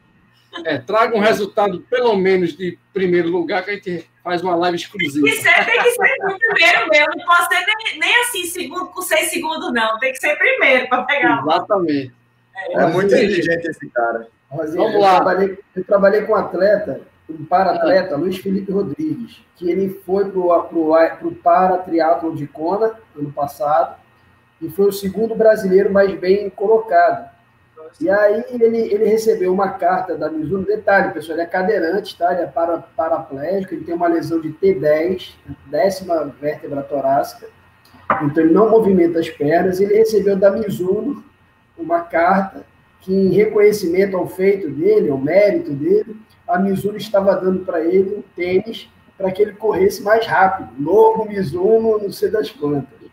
É, traga um resultado, pelo menos, de primeiro lugar, que a gente faz uma live exclusiva. Tem que ser, tem que ser primeiro mesmo. Não pode ser nem, nem assim, segundo com seis segundos, não. Tem que ser primeiro para pegar. Exatamente. É, é muito inteligente esse cara. Rosinha, Vamos lá. Eu trabalhei, eu trabalhei com um atleta um para-atleta, ah. Luiz Felipe Rodrigues, que ele foi para o para-triatlon de Kona, ano passado, e foi o segundo brasileiro mais bem colocado. E aí ele, ele recebeu uma carta da Mizuno, detalhe, pessoal, ele é cadeirante, tá? ele é para, paraplégico, ele tem uma lesão de T10, décima vértebra torácica, então ele não movimenta as pernas, ele recebeu da Mizuno uma carta que, em reconhecimento ao feito dele, ao mérito dele, a Mizuno estava dando para ele um tênis para que ele corresse mais rápido. Novo Mizuno, não sei das quantas.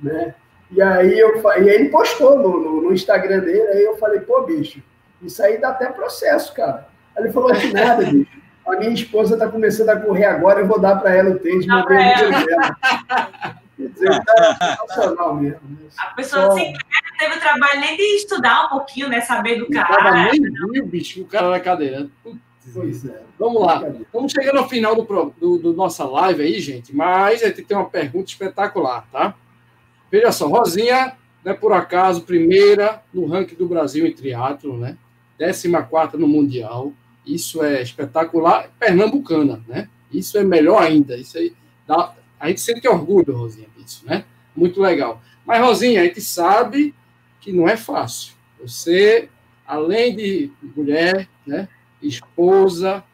Né? E aí eu, e aí ele postou no, no, no, Instagram dele, aí eu falei, pô, bicho, isso aí dá até processo, cara. Aí ele falou assim, nada, bicho. A minha esposa está começando a correr agora, eu vou dar para ela o tênis, mandei o dela. Quer dizer, tá sensacional mesmo. Né? A pessoa Só... teve o trabalho nem de estudar um pouquinho, né? Saber do cara. Não nem viu, bicho, o cara era cadeirante. Pois é. Vamos lá. Vamos chegando ao final do, do, do, nossa live aí, gente, mas a gente tem uma pergunta espetacular, tá? Veja só, Rosinha, né, por acaso, primeira no ranking do Brasil em triatlo, né? 14 no Mundial. Isso é espetacular. Pernambucana, né? Isso é melhor ainda. Isso aí dá... A gente sente orgulho, Rosinha, disso, né? Muito legal. Mas, Rosinha, a gente sabe que não é fácil. Você, além de mulher, né, esposa,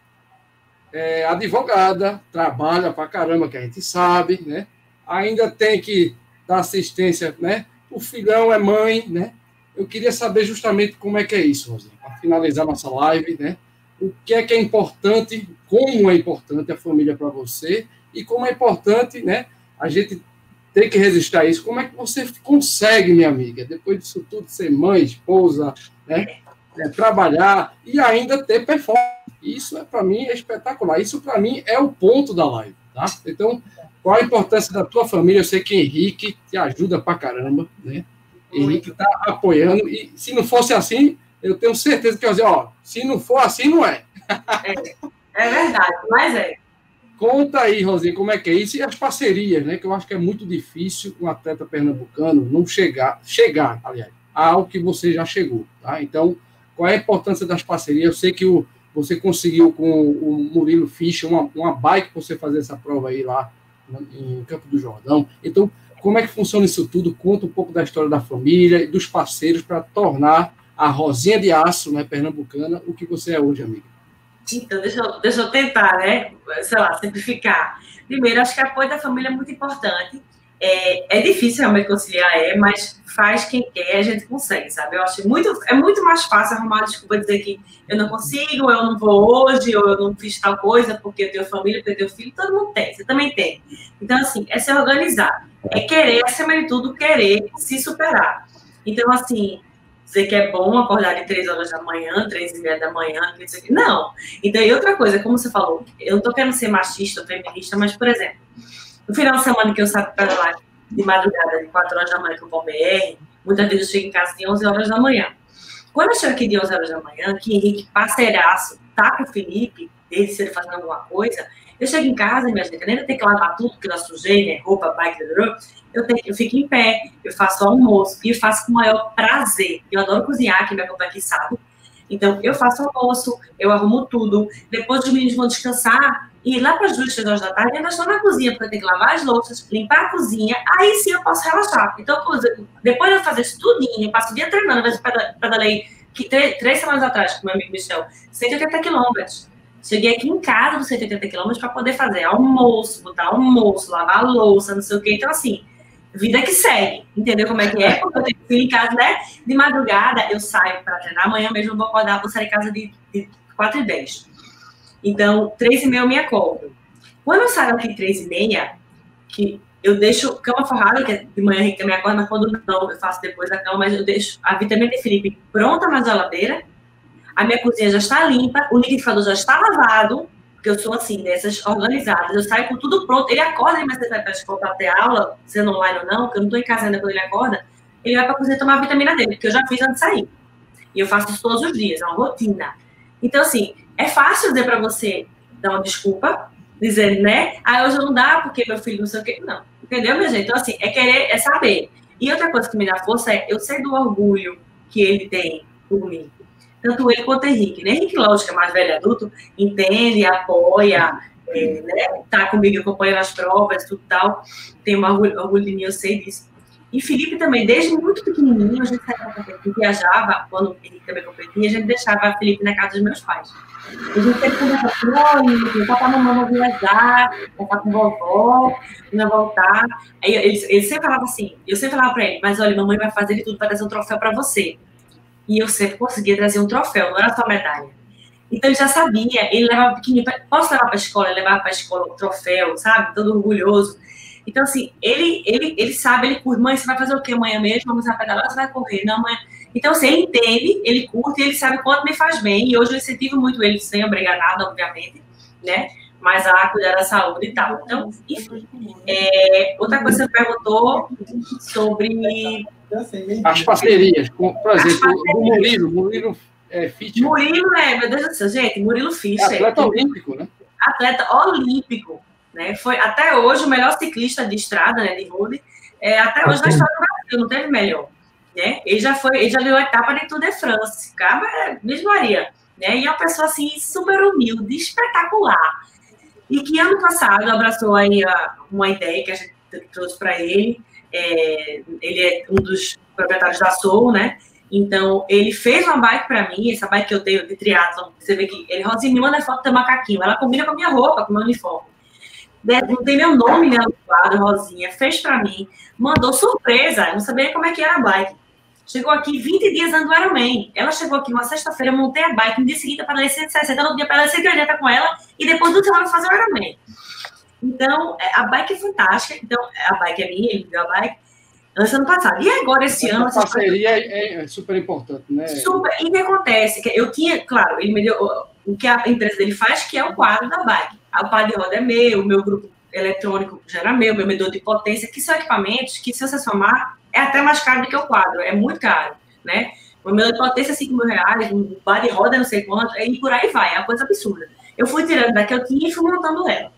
é, advogada, trabalha pra caramba, que a gente sabe, né? Ainda tem que dar assistência, né? O filhão é mãe, né? Eu queria saber justamente como é que é isso, Rosinha, para finalizar nossa live, né? O que é que é importante, como é importante a família para você e como é importante, né? A gente tem que resistir a isso. Como é que você consegue, minha amiga, depois disso tudo, ser mãe, esposa, né? É, trabalhar e ainda ter performance? Isso é para mim é espetacular. Isso para mim é o ponto da live, tá? Então, qual a importância da tua família? Eu sei que Henrique te ajuda para caramba, né? Henrique está apoiando e se não fosse assim, eu tenho certeza que eu ia dizer, ó, se não for assim, não é. É, é verdade, mas é. Conta aí, Rosinha, como é que é isso e as parcerias, né? Que eu acho que é muito difícil um atleta pernambucano não chegar, chegar, aliás, ao que você já chegou, tá? Então, qual é a importância das parcerias? Eu sei que o, você conseguiu com o Murilo Fischer uma, uma bike para você fazer essa prova aí lá em Campo do Jordão. Então, como é que funciona isso tudo? Conta um pouco da história da família e dos parceiros para tornar a Rosinha de Aço, né, pernambucana, o que você é hoje, amiga. Então, deixa eu, deixa eu tentar, né? Sei lá, simplificar. Primeiro, acho que o apoio da família é muito importante. É, é difícil realmente conciliar, é, mas faz quem quer, a gente consegue, sabe? Eu acho muito, é muito mais fácil arrumar desculpa dizer que eu não consigo, eu não vou hoje, ou eu não fiz tal coisa porque eu tenho família, porque eu tenho filho, todo mundo tem, você também tem. Então, assim, é se organizar, é querer, acima de tudo, querer se superar. Então, assim, dizer que é bom acordar de três horas da manhã, três e meia da manhã, não. Então, e outra coisa, como você falou, eu não tô querendo ser machista ou feminista, mas, por exemplo, no final de semana que eu saio para lá de madrugada, de 4 horas da manhã que eu vou BR, muitas vezes eu chego em casa de 11 horas da manhã. Quando eu chego aqui de 11 horas da manhã, que Henrique, parceiraço, tá com o Felipe, desde se ele fazendo alguma coisa, eu chego em casa, minha gente, eu nem tenho que lavar tudo que eu sujei, né, roupa, bike, eu, tenho, eu fico em pé, eu faço almoço, e eu faço com o maior prazer. Eu adoro cozinhar, quem me acompanha aqui sabe. Então, eu faço almoço, eu arrumo tudo. Depois os meninos vão descansar, e lá para as duas, três horas da tarde, eu ainda estou na cozinha, porque eu tenho que lavar as louças, limpar a cozinha, aí sim eu posso relaxar. Então, depois de eu fazer isso tudinho, eu passo o dia treinando, vezes pedalei que três, três semanas atrás, com meu amigo Michel, 180 quilômetros. Cheguei aqui em casa dos 180 quilômetros para poder fazer almoço, botar almoço, lavar louça, não sei o quê. Então, assim, vida que segue. Entendeu como é que é? Porque eu tenho filho em casa, né? De madrugada eu saio para treinar, amanhã mesmo eu vou acordar, vou sair em casa de, de 4 e 10. Então, três e meia eu me acordo. Quando eu saio aqui três e meia, que eu deixo cama forrada, que é de manhã a me acorda, mas quando não, eu faço depois da cama, mas eu deixo a vitamina de Felipe pronta na geladeira, a minha cozinha já está limpa, o liquidificador já está lavado, porque eu sou assim, dessas organizadas, eu saio com tudo pronto, ele acorda, mas você vai para a escola ter aula, sendo online ou não, porque eu não estou em casa ainda quando ele acorda, ele vai para a cozinha tomar a vitamina dele, porque eu já fiz antes de sair. E eu faço isso todos os dias, é uma rotina. Então, assim, é fácil dizer para você dar uma desculpa, dizer, né? Ah, hoje não dá porque meu filho não sei o quê. Não. Entendeu, minha gente? Então, assim, é querer, é saber. E outra coisa que me dá força é eu sei do orgulho que ele tem por mim. Tanto ele quanto Henrique. Né? Henrique, lógico, é mais velho adulto, entende, apoia, é, né? tá comigo, acompanha as provas, tudo tal. Tem um orgulho, orgulho de mim, eu sei disso. E Felipe também, desde muito pequenininho, a gente viajava, quando ele também competia, a gente deixava Felipe na casa dos meus pais. A gente sempre conversava assim, olha, papai e mamãe vão viajar, vou estar com vovó, não voltar. Aí ele, ele sempre falava assim, eu sempre falava para ele, mas olha, mamãe vai fazer de tudo para trazer um troféu para você. E eu sempre conseguia trazer um troféu, não era só medalha. Então ele já sabia, ele levava pequenininho, posso levar para a escola, ele levava para a escola um troféu, sabe? Todo orgulhoso. Então, assim, ele, ele, ele sabe, ele curte, mãe, você vai fazer o quê amanhã mesmo? Vamos pedalar, você vai correr, não, mãe. Então, assim, ele entende, ele curte, ele sabe quanto me faz bem, e hoje eu incentivo muito ele, sem obrigar nada, obviamente, né? Mas a cuidar da saúde e tal. Então, enfim. É, outra coisa que você perguntou sobre. As parcerias, por exemplo, o Murilo, Murilo é, Fischer. Murilo é, meu Deus do céu, gente, Murilo Fischer. É atleta olímpico, né? Atleta olímpico. Né? Foi até hoje o melhor ciclista de estrada, né, de road, é, até hoje na história do Brasil, não teve melhor. Né? Ele já foi, ele já deu a etapa de Tour de France, cara, é, mesmo Maria, né? E é uma pessoa assim super humilde, espetacular. E que ano passado abraçou aí a, uma ideia que a gente trouxe para ele é, ele é um dos proprietários da Soul, né? Então, ele fez uma bike para mim, essa bike que eu tenho de triatlon, você vê que ele, Rosinha, me manda foto do macaquinho, ela combina com a minha roupa, com o meu uniforme. Não tem meu nome né, no quadro, Rosinha, fez para mim, mandou surpresa, eu não sabia como é que era a bike. Chegou aqui 20 dias antes do Ironman. Ela chegou aqui uma sexta-feira, montei a bike, no dia seguinte para ler 160, no dia para ler 180 com ela, e depois do semana fazer o Ironman. Então, é, a bike é fantástica, então, a bike é minha, ele deu a bike, antes ano passado. E agora, esse Essa ano. parceria é, é super importante, né? Super. E o que acontece? Que eu tinha, claro, ele me deu o que a empresa dele faz, que é o quadro da bike. O par de roda é meu, o meu grupo eletrônico já era meu, meu medidor de potência, que são equipamentos que, se você somar, é até mais caro do que o quadro, é muito caro, né? O medidor de potência é 5 mil reais, um par de roda não sei quanto, e por aí vai, é uma coisa absurda. Eu fui tirando da que eu tinha e fui montando ela.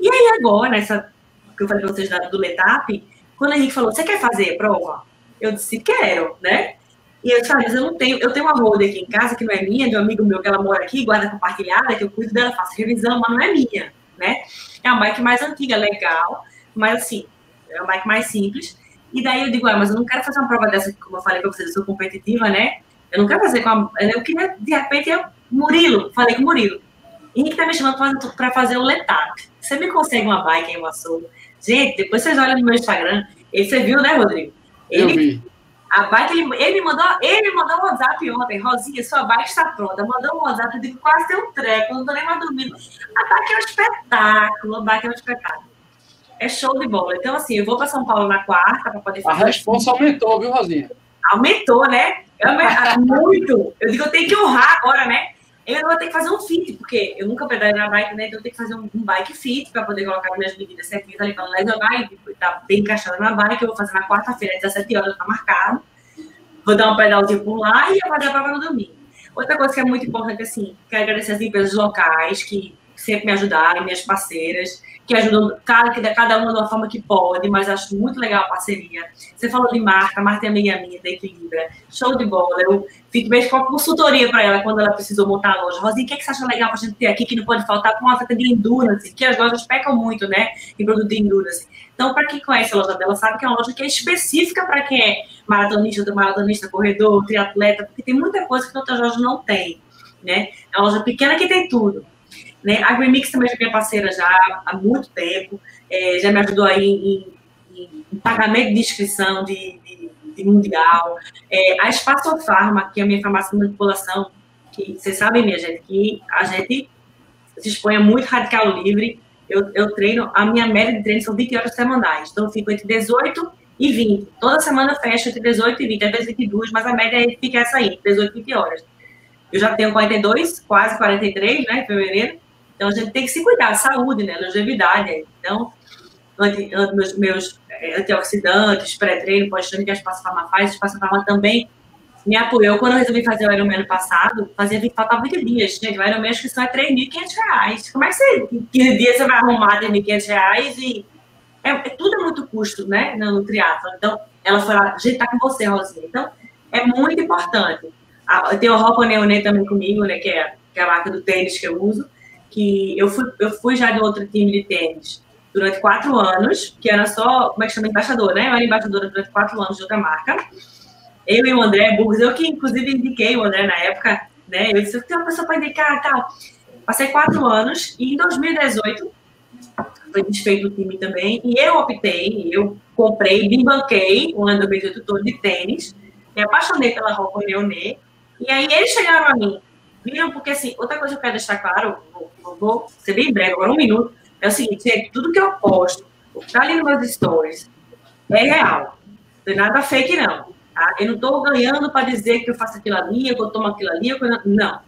E aí agora, nessa que eu falei para vocês do Letap, quando o Henrique falou, você quer fazer prova? Eu disse, quero, né? E eu disse, ah, mas eu não tenho, eu tenho uma roda aqui em casa que não é minha, de um amigo meu que ela mora aqui, guarda compartilhada, que eu cuido dela, faço revisão, mas não é minha, né? É uma bike mais antiga, legal, mas assim, é uma bike mais simples. E daí eu digo, ah, mas eu não quero fazer uma prova dessa, como eu falei para vocês, eu sou competitiva, né? Eu não quero fazer com a. Eu queria, de repente, eu, Murilo, falei com o Murilo. Henrique tá me chamando para fazer o Letap. Você me consegue uma bike em Massoura? Gente, depois vocês olham no meu Instagram. Ele, você viu, né, Rodrigo? Eu Ele, vi. A bike, ele, ele, me mandou, ele me mandou um WhatsApp ontem. Rosinha, sua bike está pronta. Mandou um WhatsApp, eu digo, quase tem um treco, não tô nem mais dormindo. A bike é um espetáculo, a bike é um espetáculo. É show de bola. Então, assim, eu vou para São Paulo na quarta para poder A fazer. resposta aumentou, viu, Rosinha? Aumentou, né? Eu, muito. Eu digo, eu tenho que honrar agora, né? Eu vou ter que fazer um fit, porque eu nunca pedalei na bike, né? Então eu tenho que fazer um, um bike fit para poder colocar minhas medidas certinhas ali para não lesionar e tá bem encaixada na bike. Eu vou fazer na quarta-feira, às 17 horas, tá marcado. Vou dar um pedalzinho por lá e eu vou fazer a prova no domingo. Outra coisa que é muito importante, assim, quero agradecer as empresas locais que sempre me ajudaram, minhas parceiras, que ajudam cada, cada uma de uma forma que pode, mas acho muito legal a parceria. Você falou de Marta, Marta é amiga minha da Equilibra, show de bola. Eu fico mesmo com a consultoria para ela quando ela precisou montar a loja. Rosinha, o que, é que você acha legal para a gente ter aqui que não pode faltar com uma atleta de endurance? Que as lojas pecam muito, né, em produto de endurance. Então, para quem conhece a loja dela, sabe que é uma loja que é específica para quem é maratonista, maratonista, corredor, triatleta, porque tem muita coisa que outras lojas não tem, né? É uma loja pequena que tem tudo. Né? A Greenmix também é minha parceira já há muito tempo, é, já me ajudou aí em, em, em pagamento de inscrição de, de, de mundial. É, a Espaço Farma, que é a minha farmácia de manipulação, que vocês sabem, minha gente, que a gente se expõe a muito radical livre. Eu, eu treino, a minha média de treino são 20 horas semanais, então eu fico entre 18 e 20. Toda semana eu fecho entre 18 e 20, às vezes 22, mas a média fica essa aí, 18 e 20 horas. Eu já tenho 42, quase 43, né, em fevereiro. Então, a gente tem que se cuidar, saúde, né? Longevidade. Então, anti, meus, meus eh, antioxidantes, pré-treino, pós-treino que a Espaço Farma faz, a Espaço Farma também me apoiou. Quando eu resolvi fazer o Ironman ano passado, fazia 20, faltava 20 dias. Gente, o Ironman a inscrição é R$ 3.500. Como é que você, em 15 dias você vai arrumar R$ 3.500 e... É, é, tudo é muito custo, né, no, no triatlo. Então, ela foi lá, a gente tá com você, Rosinha. Então, é muito importante. Ah, eu tenho a Roupa Neonê também comigo, né, que é, que é a marca do tênis que eu uso que eu fui, eu fui já de outro time de tênis durante quatro anos, que era só, como é que chama, embaixador, né? Eu era embaixadora durante quatro anos de outra marca. Eu e o André Burgos, eu que inclusive indiquei o André na época, né? Eu disse, tem uma pessoa para indicar tal. Passei quatro anos e em 2018 foi desfeito o time também, e eu optei, eu comprei, me banquei um ano 2018 todo de tênis, me apaixonei pela roupa Leonê, e aí eles chegaram a mim, viram, porque assim, outra coisa que eu quero deixar claro, vou, vou, ser bem breve, agora um minuto, é o seguinte, tudo que eu posto, o que está ali nos meus stories, é real. Não tem nada fake, não. Tá? Eu não estou ganhando para dizer que eu faço aquilo ali, que eu tomo aquilo ali, não.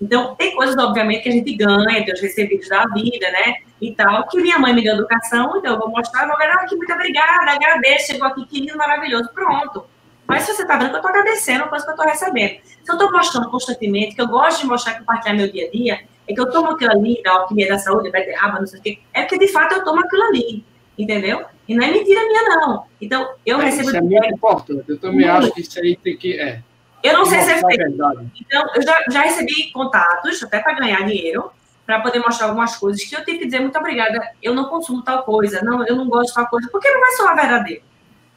Então, tem coisas, obviamente, que a gente ganha, tem os recebidos da vida, né? E tal, que minha mãe me deu educação, então eu vou mostrar, vou ver, ah, aqui, muito obrigada, agradeço, chegou aqui, que lindo, maravilhoso, pronto. Mas se você está vendo que eu estou agradecendo a coisa que eu estou recebendo. Se eu estou mostrando constantemente, que eu gosto de mostrar e compartilhar meu dia a dia, é que eu tomo aquilo ali, da alquimia da saúde, beterraba, não sei o quê, é porque de fato eu tomo aquilo ali, entendeu? E não é mentira minha, não. Então, eu É, recebo. Isso é muito importante. Eu também Muito. acho que isso aí tem que. É. Eu não sei se é feito. Então, eu já, já recebi contatos, até para ganhar dinheiro, para poder mostrar algumas coisas que eu tive que dizer muito obrigada. Eu não consumo tal coisa, não, eu não gosto de tal coisa, porque não vai soar verdadeiro.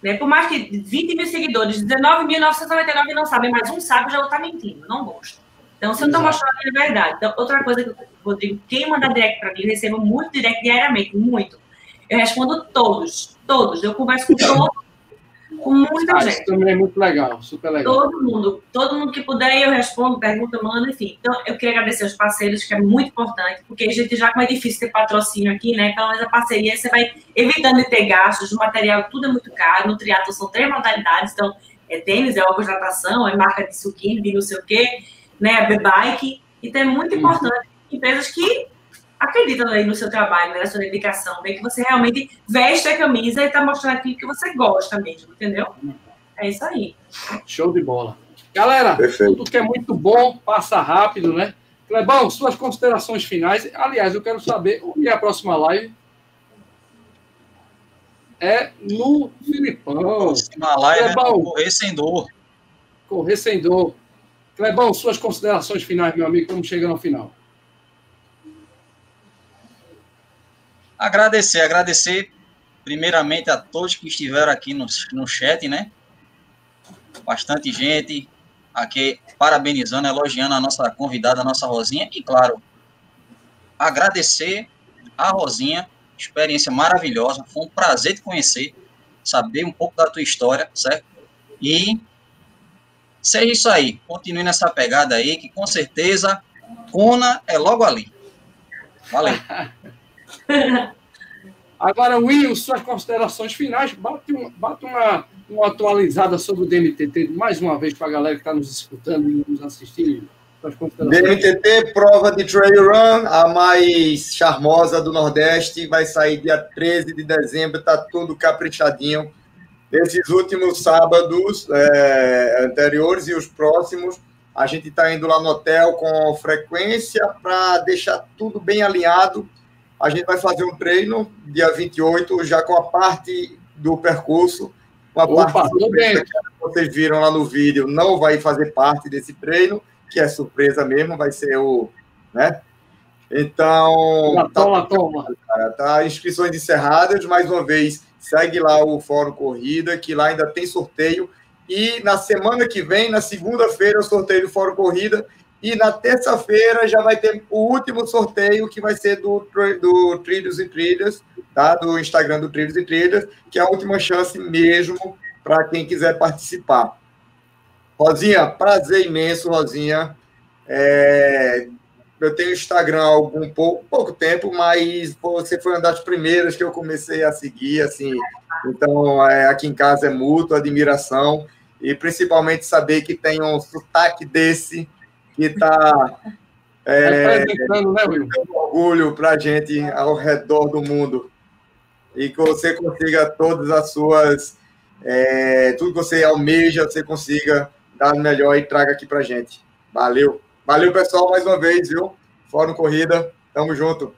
Né? Por mais que 20 mil seguidores, 19.999 não sabem, mas um sabe, já vou estar mentindo. Não gosto. Então, se eu estou mostrando a minha verdade. Então, outra coisa que, Rodrigo, quem manda direct para mim, eu recebo muito direct diariamente, muito. Eu respondo todos, todos. Eu converso com todos com muita ah, gente. Isso também é muito legal, super legal. Todo mundo, todo mundo que puder, eu respondo, pergunto, mando, enfim. Então, eu queria agradecer aos parceiros, que é muito importante, porque a gente já como é difícil ter patrocínio aqui, né? Pelo menos a parceria, você vai evitando de ter gastos, o material tudo é muito caro, no triatlo são três modalidades, então é tênis, é óculos de natação, é marca de suquinho, de não sei o quê, né? É bike. Então é muito importante empresas que acreditam aí no seu trabalho, né, na sua dedicação, ver que você realmente veste a camisa e está mostrando aquilo que você gosta mesmo, entendeu? É isso aí. Show de bola. Galera, Perfeito. tudo que é muito bom passa rápido, né? Clebão, suas considerações finais. Aliás, eu quero saber onde é a próxima live. É no Filipão. A próxima live é Clebão, é Correr Sem Dor. Correr Sem Dor. Clebão, suas considerações finais, meu amigo, estamos chegando ao final. Agradecer, agradecer primeiramente a todos que estiveram aqui no, no chat, né? Bastante gente aqui parabenizando, elogiando a nossa convidada, a nossa Rosinha, e claro, agradecer a Rosinha, experiência maravilhosa, foi um prazer te conhecer, saber um pouco da tua história, certo? E seja isso aí, continue nessa pegada aí, que com certeza Cona é logo ali. Valeu. Agora, Will, suas considerações finais, bate, um, bate uma, uma atualizada sobre o DMTT, mais uma vez, para a galera que está nos escutando e nos assistindo. DMTT, prova de trail run, a mais charmosa do Nordeste, vai sair dia 13 de dezembro, está tudo caprichadinho. Esses últimos sábados é, anteriores e os próximos, a gente está indo lá no hotel com frequência para deixar tudo bem alinhado a gente vai fazer um treino dia 28, já com a parte do percurso. Uma Opa, parte surpresa que vocês viram lá no vídeo não vai fazer parte desse treino, que é surpresa mesmo, vai ser o. Né? Então. Tá, toma, toma. Tá, inscrições encerradas. Mais uma vez, segue lá o Fórum Corrida, que lá ainda tem sorteio. E na semana que vem, na segunda-feira, o sorteio do Fórum Corrida. E na terça-feira já vai ter o último sorteio, que vai ser do, do Trilhos e Trilhas, tá? do Instagram do Trilhos e Trilhas, que é a última chance mesmo para quem quiser participar. Rosinha, prazer imenso, Rosinha. É, eu tenho Instagram há algum pouco, pouco tempo, mas você foi uma das primeiras que eu comecei a seguir, assim. Então, é, aqui em casa é mútuo, admiração, e principalmente saber que tem um sotaque desse que está é, né, orgulho para a gente ao redor do mundo. E que você consiga todas as suas. É, tudo que você almeja, você consiga dar o melhor e traga aqui para a gente. Valeu. Valeu, pessoal, mais uma vez, viu? Fórum Corrida. Tamo junto.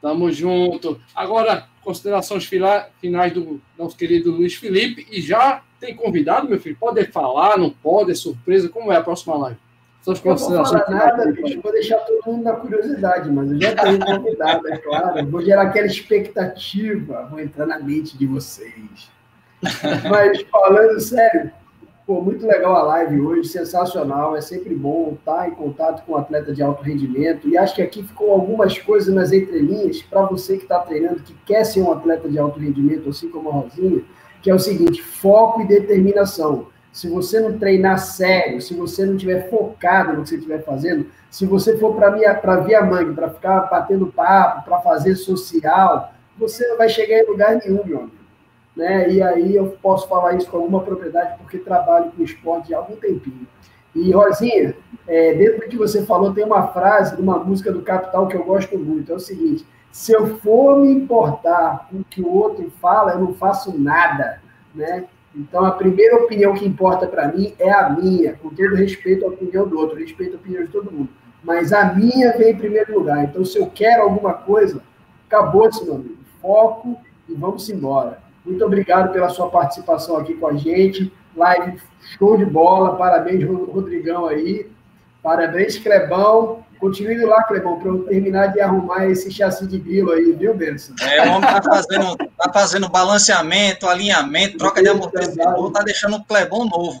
Tamo junto. Agora, considerações finais do nosso querido Luiz Felipe. E já tem convidado, meu filho? Pode falar, não pode? É surpresa? Como é a próxima live? Suas considerações. Não vou falar nada, bicho, vou deixar todo mundo na curiosidade, mas eu já tenho convidado, é claro. Vou gerar aquela expectativa, vou entrar na mente de vocês. Mas falando sério, pô, muito legal a live hoje, sensacional. É sempre bom estar em contato com um atleta de alto rendimento. E acho que aqui ficou algumas coisas nas entrelinhas para você que está treinando, que quer ser um atleta de alto rendimento, assim como a Rosinha, que é o seguinte: foco e determinação se você não treinar sério, se você não tiver focado no que você estiver fazendo, se você for para Via Mangue, para ficar batendo papo, para fazer social, você não vai chegar em lugar nenhum, meu amigo. Né? E aí eu posso falar isso com alguma propriedade, porque trabalho com esporte há algum tempinho. E, Rosinha, é, dentro do que você falou, tem uma frase de uma música do Capital que eu gosto muito. É o seguinte: se eu for me importar com o que o outro fala, eu não faço nada. Né? Então, a primeira opinião que importa para mim é a minha, com todo respeito à opinião do outro, respeito à opinião de todo mundo. Mas a minha vem em primeiro lugar. Então, se eu quero alguma coisa, acabou-se, meu amigo. Foco e vamos embora. Muito obrigado pela sua participação aqui com a gente. Live show de bola. Parabéns, Rodrigão aí. Parabéns, Crebão. Continue lá, Clebão, para eu terminar de arrumar esse chassi de grilo aí, viu, Benção? É, o homem tá fazendo, tá fazendo balanceamento, alinhamento, troca de amortecedor, tá deixando o Clebão novo.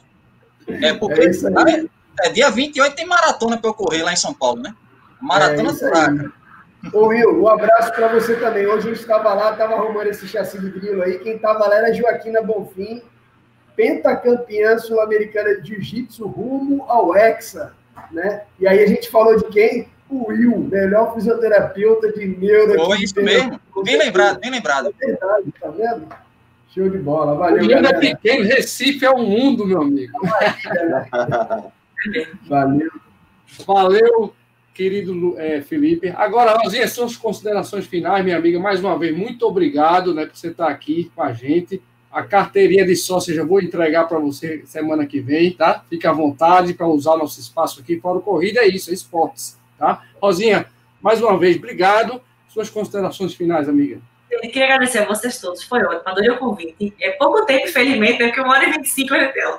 É porque é, é, dia 28 tem maratona para eu correr lá em São Paulo, né? Maratona é fraca. Ô, Will, um abraço para você também. Hoje a gente estava lá, estava arrumando esse chassi de grilo aí. Quem estava lá era Joaquina Bonfim, pentacampeã sul-americana de jiu-jitsu rumo ao Hexa né? E aí a gente falou de quem? O Will, melhor fisioterapeuta de neuro. Foi isso mesmo. Bem lembrado, bem lembrado. É verdade, tá vendo? Show de bola. Valeu, o mundo é pequeno, Recife é o mundo, meu amigo. Valeu. Valeu, querido é, Felipe. Agora, Rosinha, suas considerações finais, minha amiga. Mais uma vez, muito obrigado né, por você estar aqui com a gente. A carteirinha de sócio já vou entregar para você semana que vem, tá? Fique à vontade para usar nosso espaço aqui. Fora o Corrida é isso, é esportes, tá? Rosinha, mais uma vez, obrigado. Suas considerações finais, amiga. Eu queria agradecer a vocês todos, foi ótimo, adorei o convite. É pouco tempo, infelizmente, porque uma hora e 25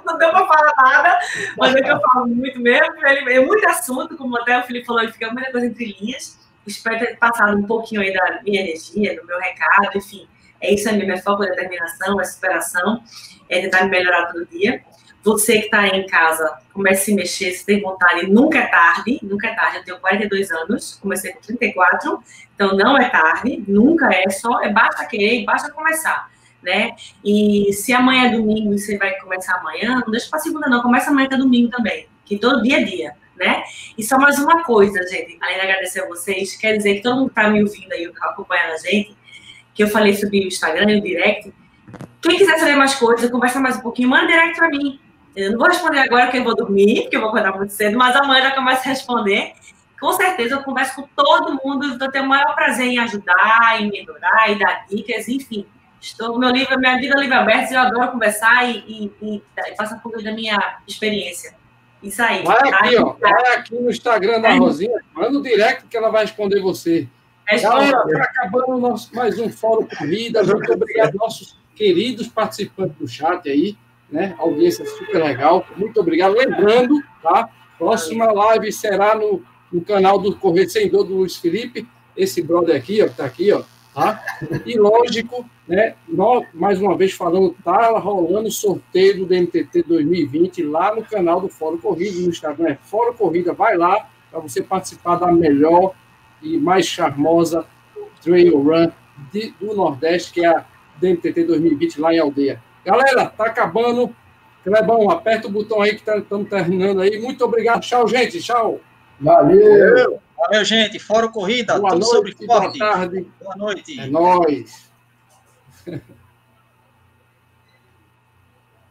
não deu para falar nada, mas é que eu falo muito mesmo. É muito assunto, como até o Felipe falou, fica muita coisa entre linhas. Espero ter passado um pouquinho aí da minha energia, do meu recado, enfim é isso aí mesmo, é foco, determinação, é superação, é tentar melhorar todo dia. Você que está em casa, comece a se mexer, se tem vontade, nunca é tarde, nunca é tarde. Eu tenho 42 anos, comecei com 34, então não é tarde, nunca é só, é basta querer, basta começar, né? E se amanhã é domingo e você vai começar amanhã, não deixa para segunda não, começa amanhã que é domingo também, que todo dia é dia, né? E só mais uma coisa, gente, além de agradecer a vocês, quer dizer que todo mundo que está me ouvindo aí, acompanhando a gente, que eu falei sobre o Instagram e o direct. Quem quiser saber mais coisas, conversa mais um pouquinho, manda direct para mim. Eu não vou responder agora porque eu vou dormir, porque eu vou acordar muito cedo, mas amanhã já começo a responder. Com certeza eu converso com todo mundo, eu tenho o maior prazer em ajudar, em melhorar, e dar dicas, enfim. Estou, meu livro, minha vida é livre aberta, eu adoro conversar e, e, e, passar por da minha experiência. Isso aí. Vai aqui, ó, vai aqui no Instagram da Rosinha, manda o direct que ela vai responder você. É Galera, está acabando nosso, mais um Fórum Corrida. Muito obrigado nossos queridos participantes do chat aí, né? audiência super legal. Muito obrigado. Lembrando, tá? Próxima live será no, no canal do Correio Sem Dor do Luiz Felipe. Esse brother aqui, ó, que tá aqui, ó. Tá? E lógico, né? Nós, mais uma vez falando, tá rolando o sorteio do DMTT 2020 lá no canal do Fórum Corrida, no Instagram é Fórum Corrida. Vai lá para você participar da melhor e mais charmosa trail run de, do Nordeste, que é a DMTT 2020 lá em Aldeia. Galera, tá acabando. Clebão, aperta o botão aí que estamos tá, terminando aí. Muito obrigado. Tchau, gente. Tchau. Valeu. Valeu, gente. Fora corrida. Boa noite, sobre boa tarde. Boa noite. É nóis.